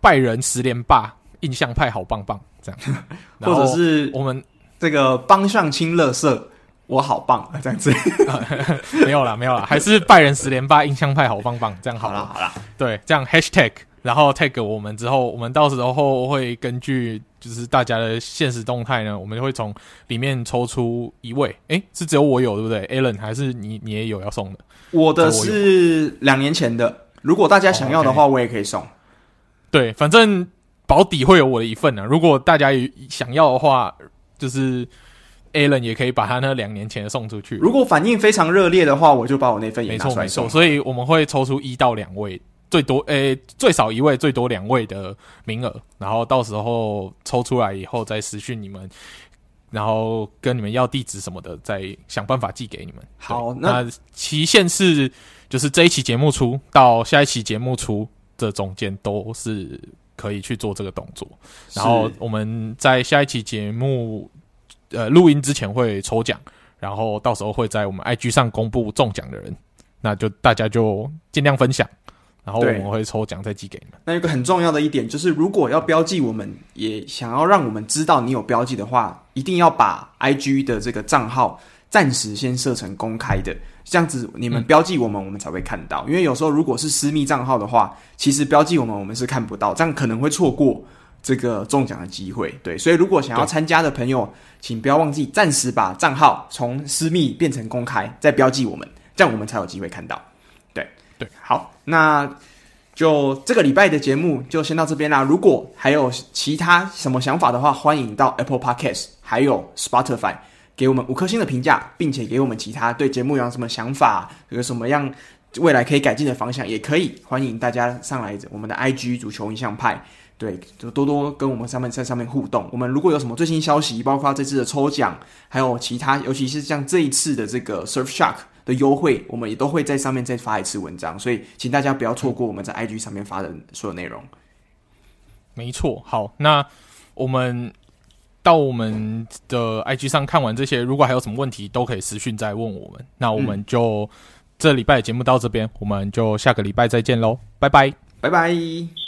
拜仁十连霸印象派好棒棒这样，或者是我们这个帮上清乐色我好棒这样子，没有啦没有啦，还是拜仁十连霸印象派好棒棒这样好了。好了，对，这样 hashtag 然后 tag 我们之后，我们到时候会根据。就是大家的现实动态呢，我们会从里面抽出一位，诶，是只有我有对不对？Alan 还是你你也有要送的？我的是两年前的，如果大家想要的话，oh. 我也可以送。对，反正保底会有我的一份呢。如果大家想要的话，就是 Alan 也可以把他那两年前的送出去。如果反应非常热烈的话，我就把我那份也拿出来送。没错没错，所以我们会抽出一到两位。最多诶、欸，最少一位，最多两位的名额，然后到时候抽出来以后再私讯你们，然后跟你们要地址什么的，再想办法寄给你们。好，那，那期限是就是这一期节目出到下一期节目出这中间都是可以去做这个动作。然后我们在下一期节目呃录音之前会抽奖，然后到时候会在我们 IG 上公布中奖的人，那就大家就尽量分享。然后我们会抽奖再寄给你们。那有一个很重要的一点就是，如果要标记我们，也想要让我们知道你有标记的话，一定要把 IG 的这个账号暂时先设成公开的，这样子你们标记我们，嗯、我们才会看到。因为有时候如果是私密账号的话，其实标记我们，我们是看不到，这样可能会错过这个中奖的机会。对，所以如果想要参加的朋友，请不要忘记暂时把账号从私密变成公开，再标记我们，这样我们才有机会看到。好，那就这个礼拜的节目就先到这边啦。如果还有其他什么想法的话，欢迎到 Apple Podcast 还有 Spotify 给我们五颗星的评价，并且给我们其他对节目有什么想法，有什么样未来可以改进的方向，也可以欢迎大家上来我们的 IG 足球印象派，对，就多多跟我们上面在上面互动。我们如果有什么最新消息，包括这次的抽奖，还有其他，尤其是像这一次的这个 Surfshark 的优惠，我们也都会在上面再发一次文章。所以，请大家不要错过我们在 IG 上面发的所有内容。没错，好，那我们到我们的 IG 上看完这些，如果还有什么问题，都可以私讯再问我们。那我们就。这礼拜的节目到这边，我们就下个礼拜再见喽，拜拜，拜拜。